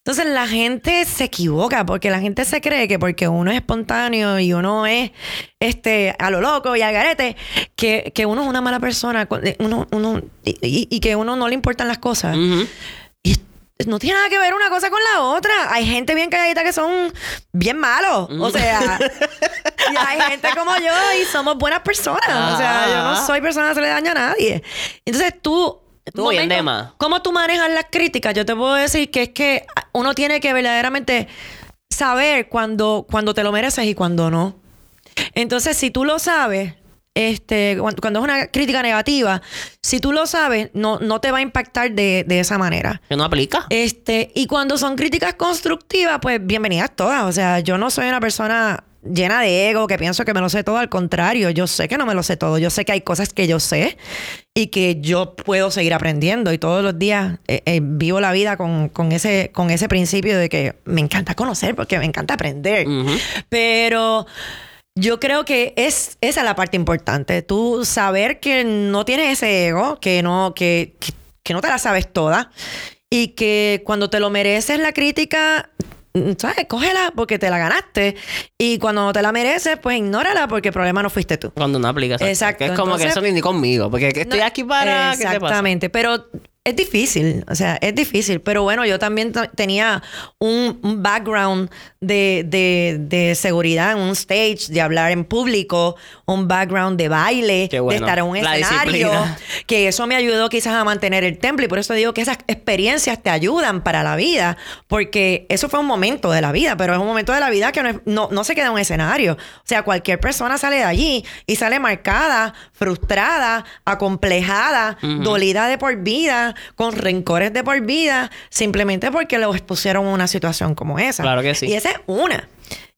Entonces la gente se equivoca porque la gente se cree que porque uno es espontáneo y uno es este a lo loco y al garete, que, que uno es una mala persona cu- uno, uno, y, y- y que uno no le importan las cosas. Y no tiene nada que ver una cosa con la otra. Hay gente bien calladita que son bien malos. O sea, *laughs* y hay gente como yo y somos buenas personas. O sea, yo no soy persona que se le daña a nadie. Entonces tú. Estuvo bien, Dema. ¿Cómo tú manejas las críticas? Yo te puedo decir que es que uno tiene que verdaderamente saber cuando, cuando te lo mereces y cuando no. Entonces, si tú lo sabes, este, cuando, cuando es una crítica negativa, si tú lo sabes, no, no te va a impactar de, de esa manera. Que no aplica. Este, y cuando son críticas constructivas, pues bienvenidas todas. O sea, yo no soy una persona llena de ego que pienso que me lo sé todo. Al contrario, yo sé que no me lo sé todo. Yo sé que hay cosas que yo sé y que yo puedo seguir aprendiendo. Y todos los días eh, eh, vivo la vida con, con ese, con ese principio de que me encanta conocer porque me encanta aprender. Pero yo creo que es esa es la parte importante. Tú saber que no tienes ese ego, que no, que, que, que no te la sabes toda. Y que cuando te lo mereces la crítica, ¿sabes? Cógela porque te la ganaste. Y cuando no te la mereces, pues ignórala porque el problema no fuiste tú. Cuando no aplica. Exacto, Que es como que eso ni, conmigo. Porque que estoy No, aquí para. ¿Qué te pasa? Exactamente, pero es difícil, o sea, es difícil. Pero bueno, yo también tenía un, un background de, de- de seguridad en un stage, de hablar en público, un background de baile, bueno. de estar en un escenario, disciplina. que eso me ayudó quizás a mantener el templo y por eso digo que esas experiencias te ayudan para la vida, porque eso fue un momento de la vida, pero es un momento de la vida que no, es- no, no se queda en un escenario. O sea, cualquier persona sale de allí y sale marcada, frustrada, acomplejada, dolida de por vida, con rencores de por vida, simplemente porque lo expusieron a una situación como esa. Claro que sí. Y esa es una.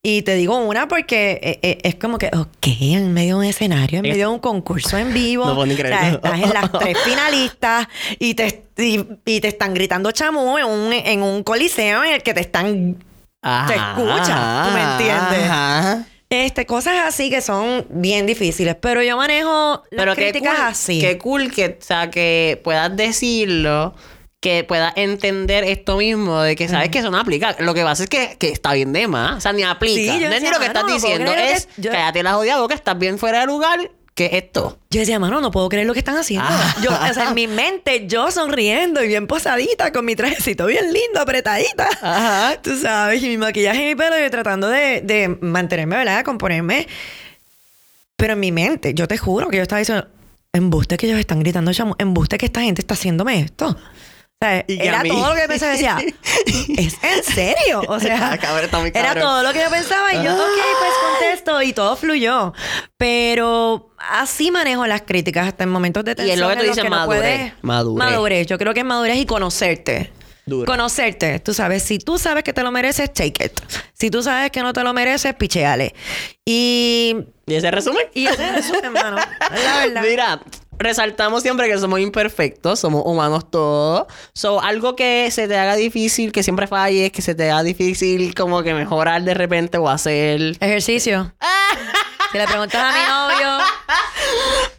Y te digo una porque eh, eh, es como que, ok, en medio de un escenario, en medio de un concurso en vivo. *laughs* No puedo ni o sea, creerlo. estás en las tres *laughs* finalistas y te, y, y te están gritando chamú en un, en un coliseo en el que te están. Te escucha, ¿tú me entiendes? Ajá. Este, cosas así que son bien difíciles. Pero yo manejo las Pero qué críticas cool, así. Qué cool que, o sea, que puedas decirlo, que puedas entender esto mismo, de que sabes que eso no aplica. Lo que pasa es que, que está bien de más. O sea, ni aplica. Sí, no es ni lo que estás "Mano, no puedo diciendo, que es es- yo- cállate la jodida boca, estás bien fuera de lugar. ¿Qué es esto? Yo decía, mano, no puedo creer lo que están haciendo. Ah. Yo, o sea, en mi mente, yo sonriendo y bien posadita, con mi trajecito bien lindo, apretadita. Ajá. Tú sabes, y mi maquillaje y mi pelo, yo tratando de, de mantenerme, ¿verdad? Componerme. Pero en mi mente, yo te juro que yo estaba diciendo, embuste que ellos están gritando, chamo, embuste que esta gente está haciéndome esto. O sea, Y era todo lo que yo pensaba. Decía, *laughs* ¿es en serio? O sea, Ah, cabrón, está muy era todo lo que yo pensaba. Y yo, Ah. ok, pues contesto. Y todo fluyó. Pero así manejo las críticas hasta en momentos de Y tensión. es lo que tú en los dices, no madurez. puedes- Madurez. Madurez. Yo creo que es madurez y conocerte. Duro. Conocerte. Tú sabes, si tú sabes que te lo mereces, take it. Si tú sabes que no te lo mereces, picheale. Y... ¿Y ese resumen? Y ese resumen, hermano. Es la *laughs* verdad. Mira, resaltamos siempre que somos imperfectos, somos humanos todos. So, algo que se te haga difícil, que siempre falles, que se te haga difícil como que mejorar de repente o hacer. Ejercicio. *laughs* si le preguntas a mi novio... *laughs*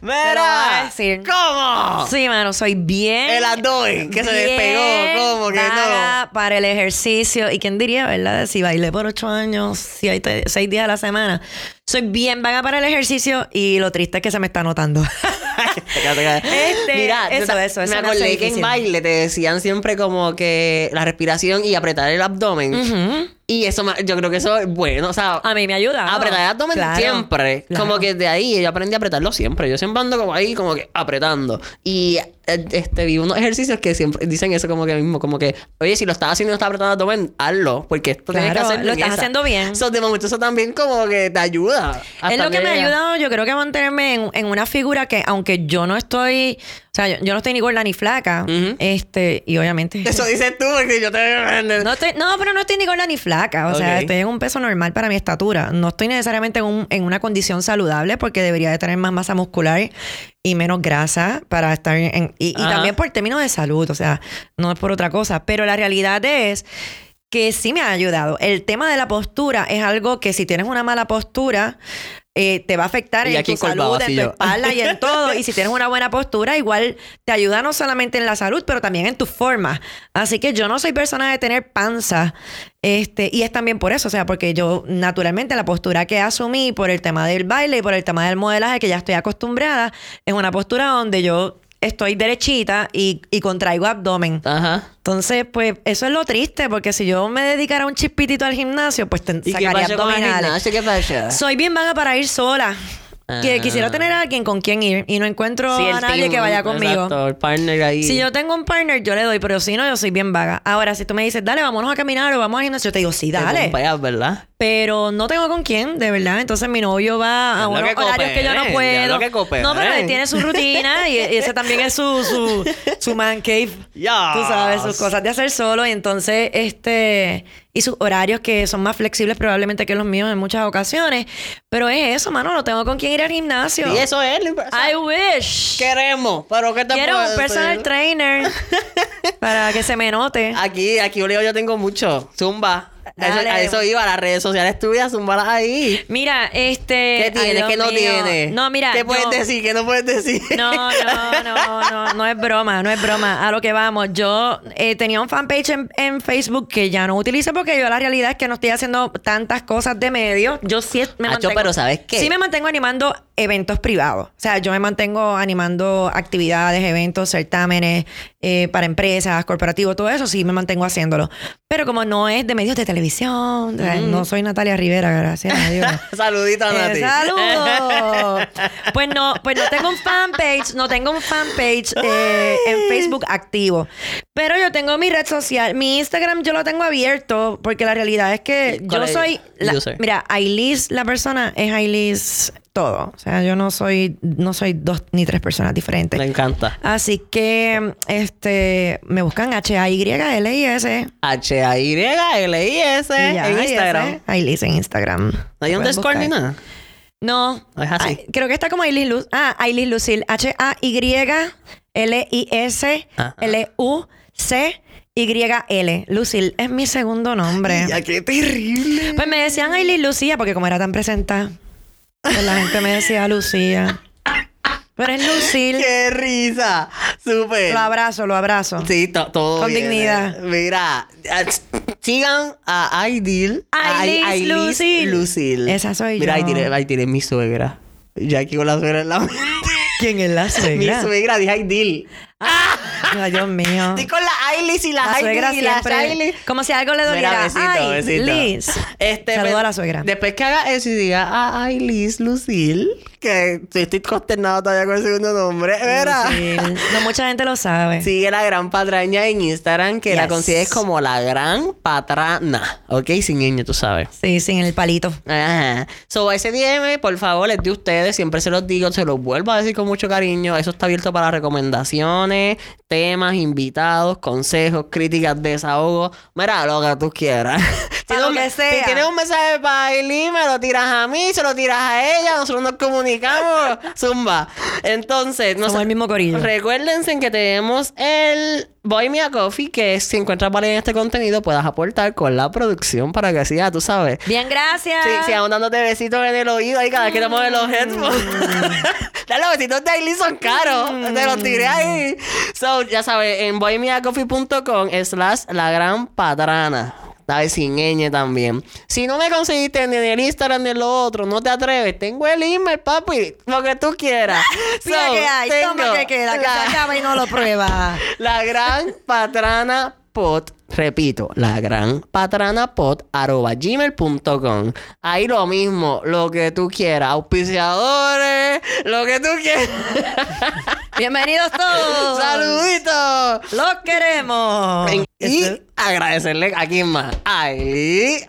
¡Mira! decir. ¿Cómo? Sí, mano, soy bien. El abdomen, que se despegó, ¿cómo que vaga para el ejercicio. ¿Y quién diría, verdad? Si bailé por ocho años, si hay seis días a la semana. Soy bien vaga para el ejercicio y lo triste es que se me está notando. *laughs* Este, Mira, eso, eso, eso Me acordé que en baile te decían siempre como que la respiración y apretar el abdomen. Y eso, me- yo creo que eso es bueno. O sea, A mí me ayuda. apretar el abdomen Claro, siempre. claro. Como que de ahí yo aprendí a apretarlo siempre. Yo siempre ando como ahí, como que apretando. Y eh, este, vi unos ejercicios que siempre dicen eso como que mismo, como que, oye, si lo estás haciendo y no estás apretando el abdomen, hazlo. Porque esto tienes que Claro, hacerlo. lo estás esa. haciendo bien. So, de momento eso también como que te ayuda. Es lo que me ha ayudado, yo creo que mantenerme en, en una figura que, aunque yo no estoy, o sea, yo, yo no estoy ni gorda ni flaca, este, y obviamente. *laughs* Eso dices tú, porque yo te... No, estoy, no, pero no estoy ni gorda ni flaca. O sea, estoy en un peso normal para mi estatura. No estoy necesariamente en, un- en una condición saludable porque debería de tener más masa muscular y menos grasa para estar en... Y, también por términos de salud, o sea, no es por otra cosa. Pero la realidad es que sí me ha ayudado. El tema de la postura es algo que si tienes una mala postura... eh, te va a afectar Y en tu salud, en tu espalda y en todo. Y si tienes una buena postura, igual te ayuda no solamente en la salud, pero también en tu forma. Así que yo no soy persona de tener panza. Este, y es también por eso, o sea, porque yo naturalmente la postura que asumí por el tema del baile y por el tema del modelaje que ya estoy acostumbrada, es una postura donde yo estoy derechita y, y contraigo abdomen. Ajá. Entonces, pues eso es lo triste, porque si yo me dedicara un chispitito al gimnasio, pues te ¿Y qué sacaría pasa con el gimnasio? ¿Qué pasa? Soy bien vaga para ir sola. Que Ah. quisiera tener a alguien con quien ir y no encuentro Sí, a nadie team, que vaya conmigo. Exacto, el partner ahí. Si yo tengo un partner, yo le doy, pero si no, yo soy bien vaga. Ahora, si tú me dices, dale, vámonos a caminar o vamos al gimnasio, yo te digo, sí, Te dale. pompeas, ¿verdad? Pero no tengo con quién, de verdad. Entonces mi novio va a unos que horarios que yo no puedo. que. No, pero él tiene su rutina y, y ese también es su, su, *laughs* su man cave. Yes. Tú sabes, sus cosas de hacer solo. Y entonces, este... Y sus horarios que son más flexibles probablemente que los míos en muchas ocasiones. Pero es eso, mano. No tengo con quién ir al gimnasio. Y eso es. I wish. Queremos, pero ¿qué te Quiero puedo un personal decir? trainer *laughs* para que se me note. Aquí, aquí, Oleo, yo tengo mucho. Zumba. A eso, Dale. a eso iba, las redes sociales tuyas, zumbalas ahí. Mira, este. ¿Qué tienes? ¿Qué no mío. tienes? No, mira. ¿Qué puedes yo- decir? ¿Qué no puedes decir? No, no, no, no, no es broma, no es broma. A lo que vamos, yo eh, tenía un fanpage en, en Facebook que ya no utilizo porque yo la realidad es que no estoy haciendo tantas cosas de medio. Yo sí me Acho, mantengo. pero ¿sabes qué? Sí me mantengo animando eventos privados. O sea, yo me mantengo animando actividades, eventos, certámenes eh, para empresas, corporativos, todo eso, sí me mantengo haciéndolo. Pero como no es de medios de televisión, o sea, no soy Natalia Rivera, gracias a Dios. *laughs* Saludito a Eh, Nati. ¡Saludos! pues no, pues no tengo un fanpage, no tengo un fanpage eh, en Facebook activo. Pero yo tengo mi red social, mi Instagram yo lo tengo abierto porque la realidad es que ¿Cuál yo soy, la- mira, Ailis, la persona es Ailis todo. O sea, yo no soy, no soy dos ni tres personas diferentes. Me encanta. Así que, este, me buscan H-A-Y-L-I-S. H-A-Y-L-I-S Y en y Instagram. Ailis en Instagram. No hay Pueden underscore ni nada. No. Es así. Ay, creo que está como Ailis Luz. Ah, Ailis Lucil. H-A-Y-L-I-S-L-U-C-Y-L. Lucil es mi segundo nombre. Ya, qué terrible. Pues me decían Ailis Lucía porque como era tan presentada, pues la gente me decía Lucía. Pero es Lucil. Qué risa. Súper. Lo abrazo, lo abrazo. Sí, to- todo Con bien. dignidad. Mira, eh, sigan a Aidil. a Ailis Ai- Ailis Lucil. Lucil. Esa soy Mira, yo. tiene, ahí tiene mi suegra. Ya aquí con la suegra en la *laughs* ¿Quién es la Mi suegra? suegra, dije Aidil. Ay, Dios mío. Estoy con la Ailis y la, La suegra y la. Ailis. Como si algo le doliera. Mira, besito, Ay, besito. Liz. Este, Saludo a la suegra. Después que haga eso y diga, ah, ay, Liz, Lucil, que estoy consternado todavía con el segundo nombre, ¿verdad? Lucil. No mucha gente lo sabe. *laughs* Sigue la gran patraña en Instagram, que la consigues como la gran patrana, ¿ok? Sin niño, tú sabes. Sí, sin el palito. Ajá. So, ese DM, por favor, es de ustedes. Siempre se los digo, se los vuelvo a decir con mucho cariño. Eso está abierto para recomendaciones, temas, invitados, consejos, críticas, desahogo. Mira, lo que tú quieras. *laughs* Tienes lo un- que sea. Si tienes un mensaje para Aileen, me lo tiras a mí, se lo tiras a ella, nosotros nos comunicamos. Zumba. Entonces, no Somos el mismo corillo. Recuérdense que tenemos el Boy Me a Coffee, que si encuentras valor en este contenido, puedas aportar con la producción para que ya tú sabes. Bien, gracias. Sí, sigamos dándote besitos en el oído ahí cada vez que te mueves los headphones. *laughs* Dale, los besitos de Aileen son caros. Te los tiré ahí. So, ya sabes, en boymeacoffee.com slash la gran patrana. ¿Sabes? Sin ñ también. Si no me conseguiste ni en el Instagram ni en lo otro, no te atreves. Tengo el email, papi. Lo que tú quieras. *laughs* Mira So, que hay, toma que queda, que la- se acaba y no lo prueba. *laughs* la gran patrana pot, repito, la gran patrana pot arroba gmail.com. Ahí lo mismo, lo que tú quieras, auspiciadores, lo que tú quieras. *laughs* Bienvenidos todos. Saluditos. Los queremos. Y Este- agradecerle a quién más. Ay.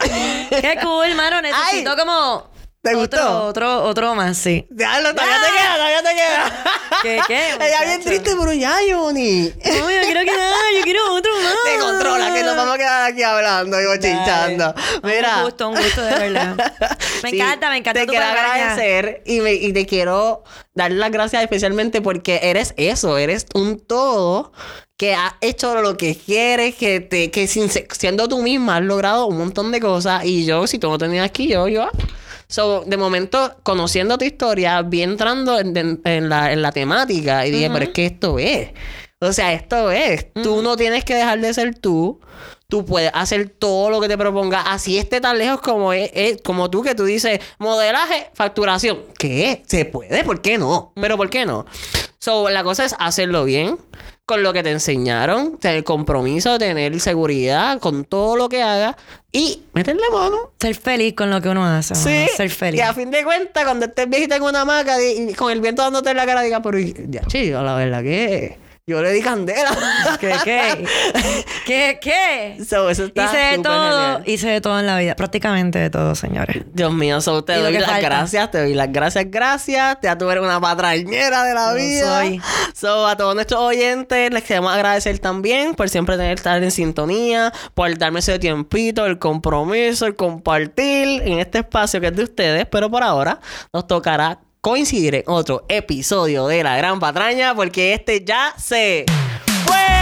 Qué cool, mano. *laughs* Necesito Ay. como. ¿Te otro, gustó? Otro, otro más, sí. Déjalo, todavía te queda, todavía te queda. ¿Qué, qué, *laughs* Ella bien triste, pero ya, Johnny. No, yo quiero quedar, yo quiero otro *laughs* más. Te controla, que nos vamos a quedar aquí hablando y bochinchando. Mira. Un gusto, un gusto, de verdad. *laughs* Me Sí, encanta, me encanta Te tu quiero agradecer y, me- y te quiero dar las gracias especialmente porque eres eso, eres un todo que has hecho lo que quieres, que te, que sin, siendo tú misma has logrado un montón de cosas y yo, si tú no tenías aquí, yo, yo. So, de momento, conociendo tu historia, vi entrando en, en- en la, en la temática y dije, pero es que esto es. O sea, esto es. Tú no tienes que dejar de ser tú. Tú puedes hacer todo lo que te proponga. Así esté tan lejos como es, es- como tú que tú dices, modelaje, facturación. ¿Qué? Se puede, ¿por qué no? Pero ¿por qué no? So, la cosa es hacerlo bien, con lo que te enseñaron, tener compromiso, tener seguridad, con todo lo que hagas y meterle mano. Ser feliz con lo que uno hace. Sí. Ser feliz. Y a fin de cuentas, cuando estés viejita en una hamaca y con el viento dándote en la cara, diga, pero ya, chico, la verdad que yo le di candela. *laughs* ¿Qué, qué? ¿Qué, qué? So, eso está Hice de todo, genial. hice de todo en la vida. Prácticamente de todo, señores. Dios mío, so, te doy las falta. gracias, te doy las gracias, gracias. Ya tú eres una patrañera de la vida. soy. So, a todos nuestros oyentes les queremos agradecer también por siempre tener estar en sintonía, por darme ese tiempito, el compromiso, el compartir en este espacio que es de ustedes. Pero por ahora nos tocará coincidir en otro episodio de La Gran Patraña porque este ya se fue.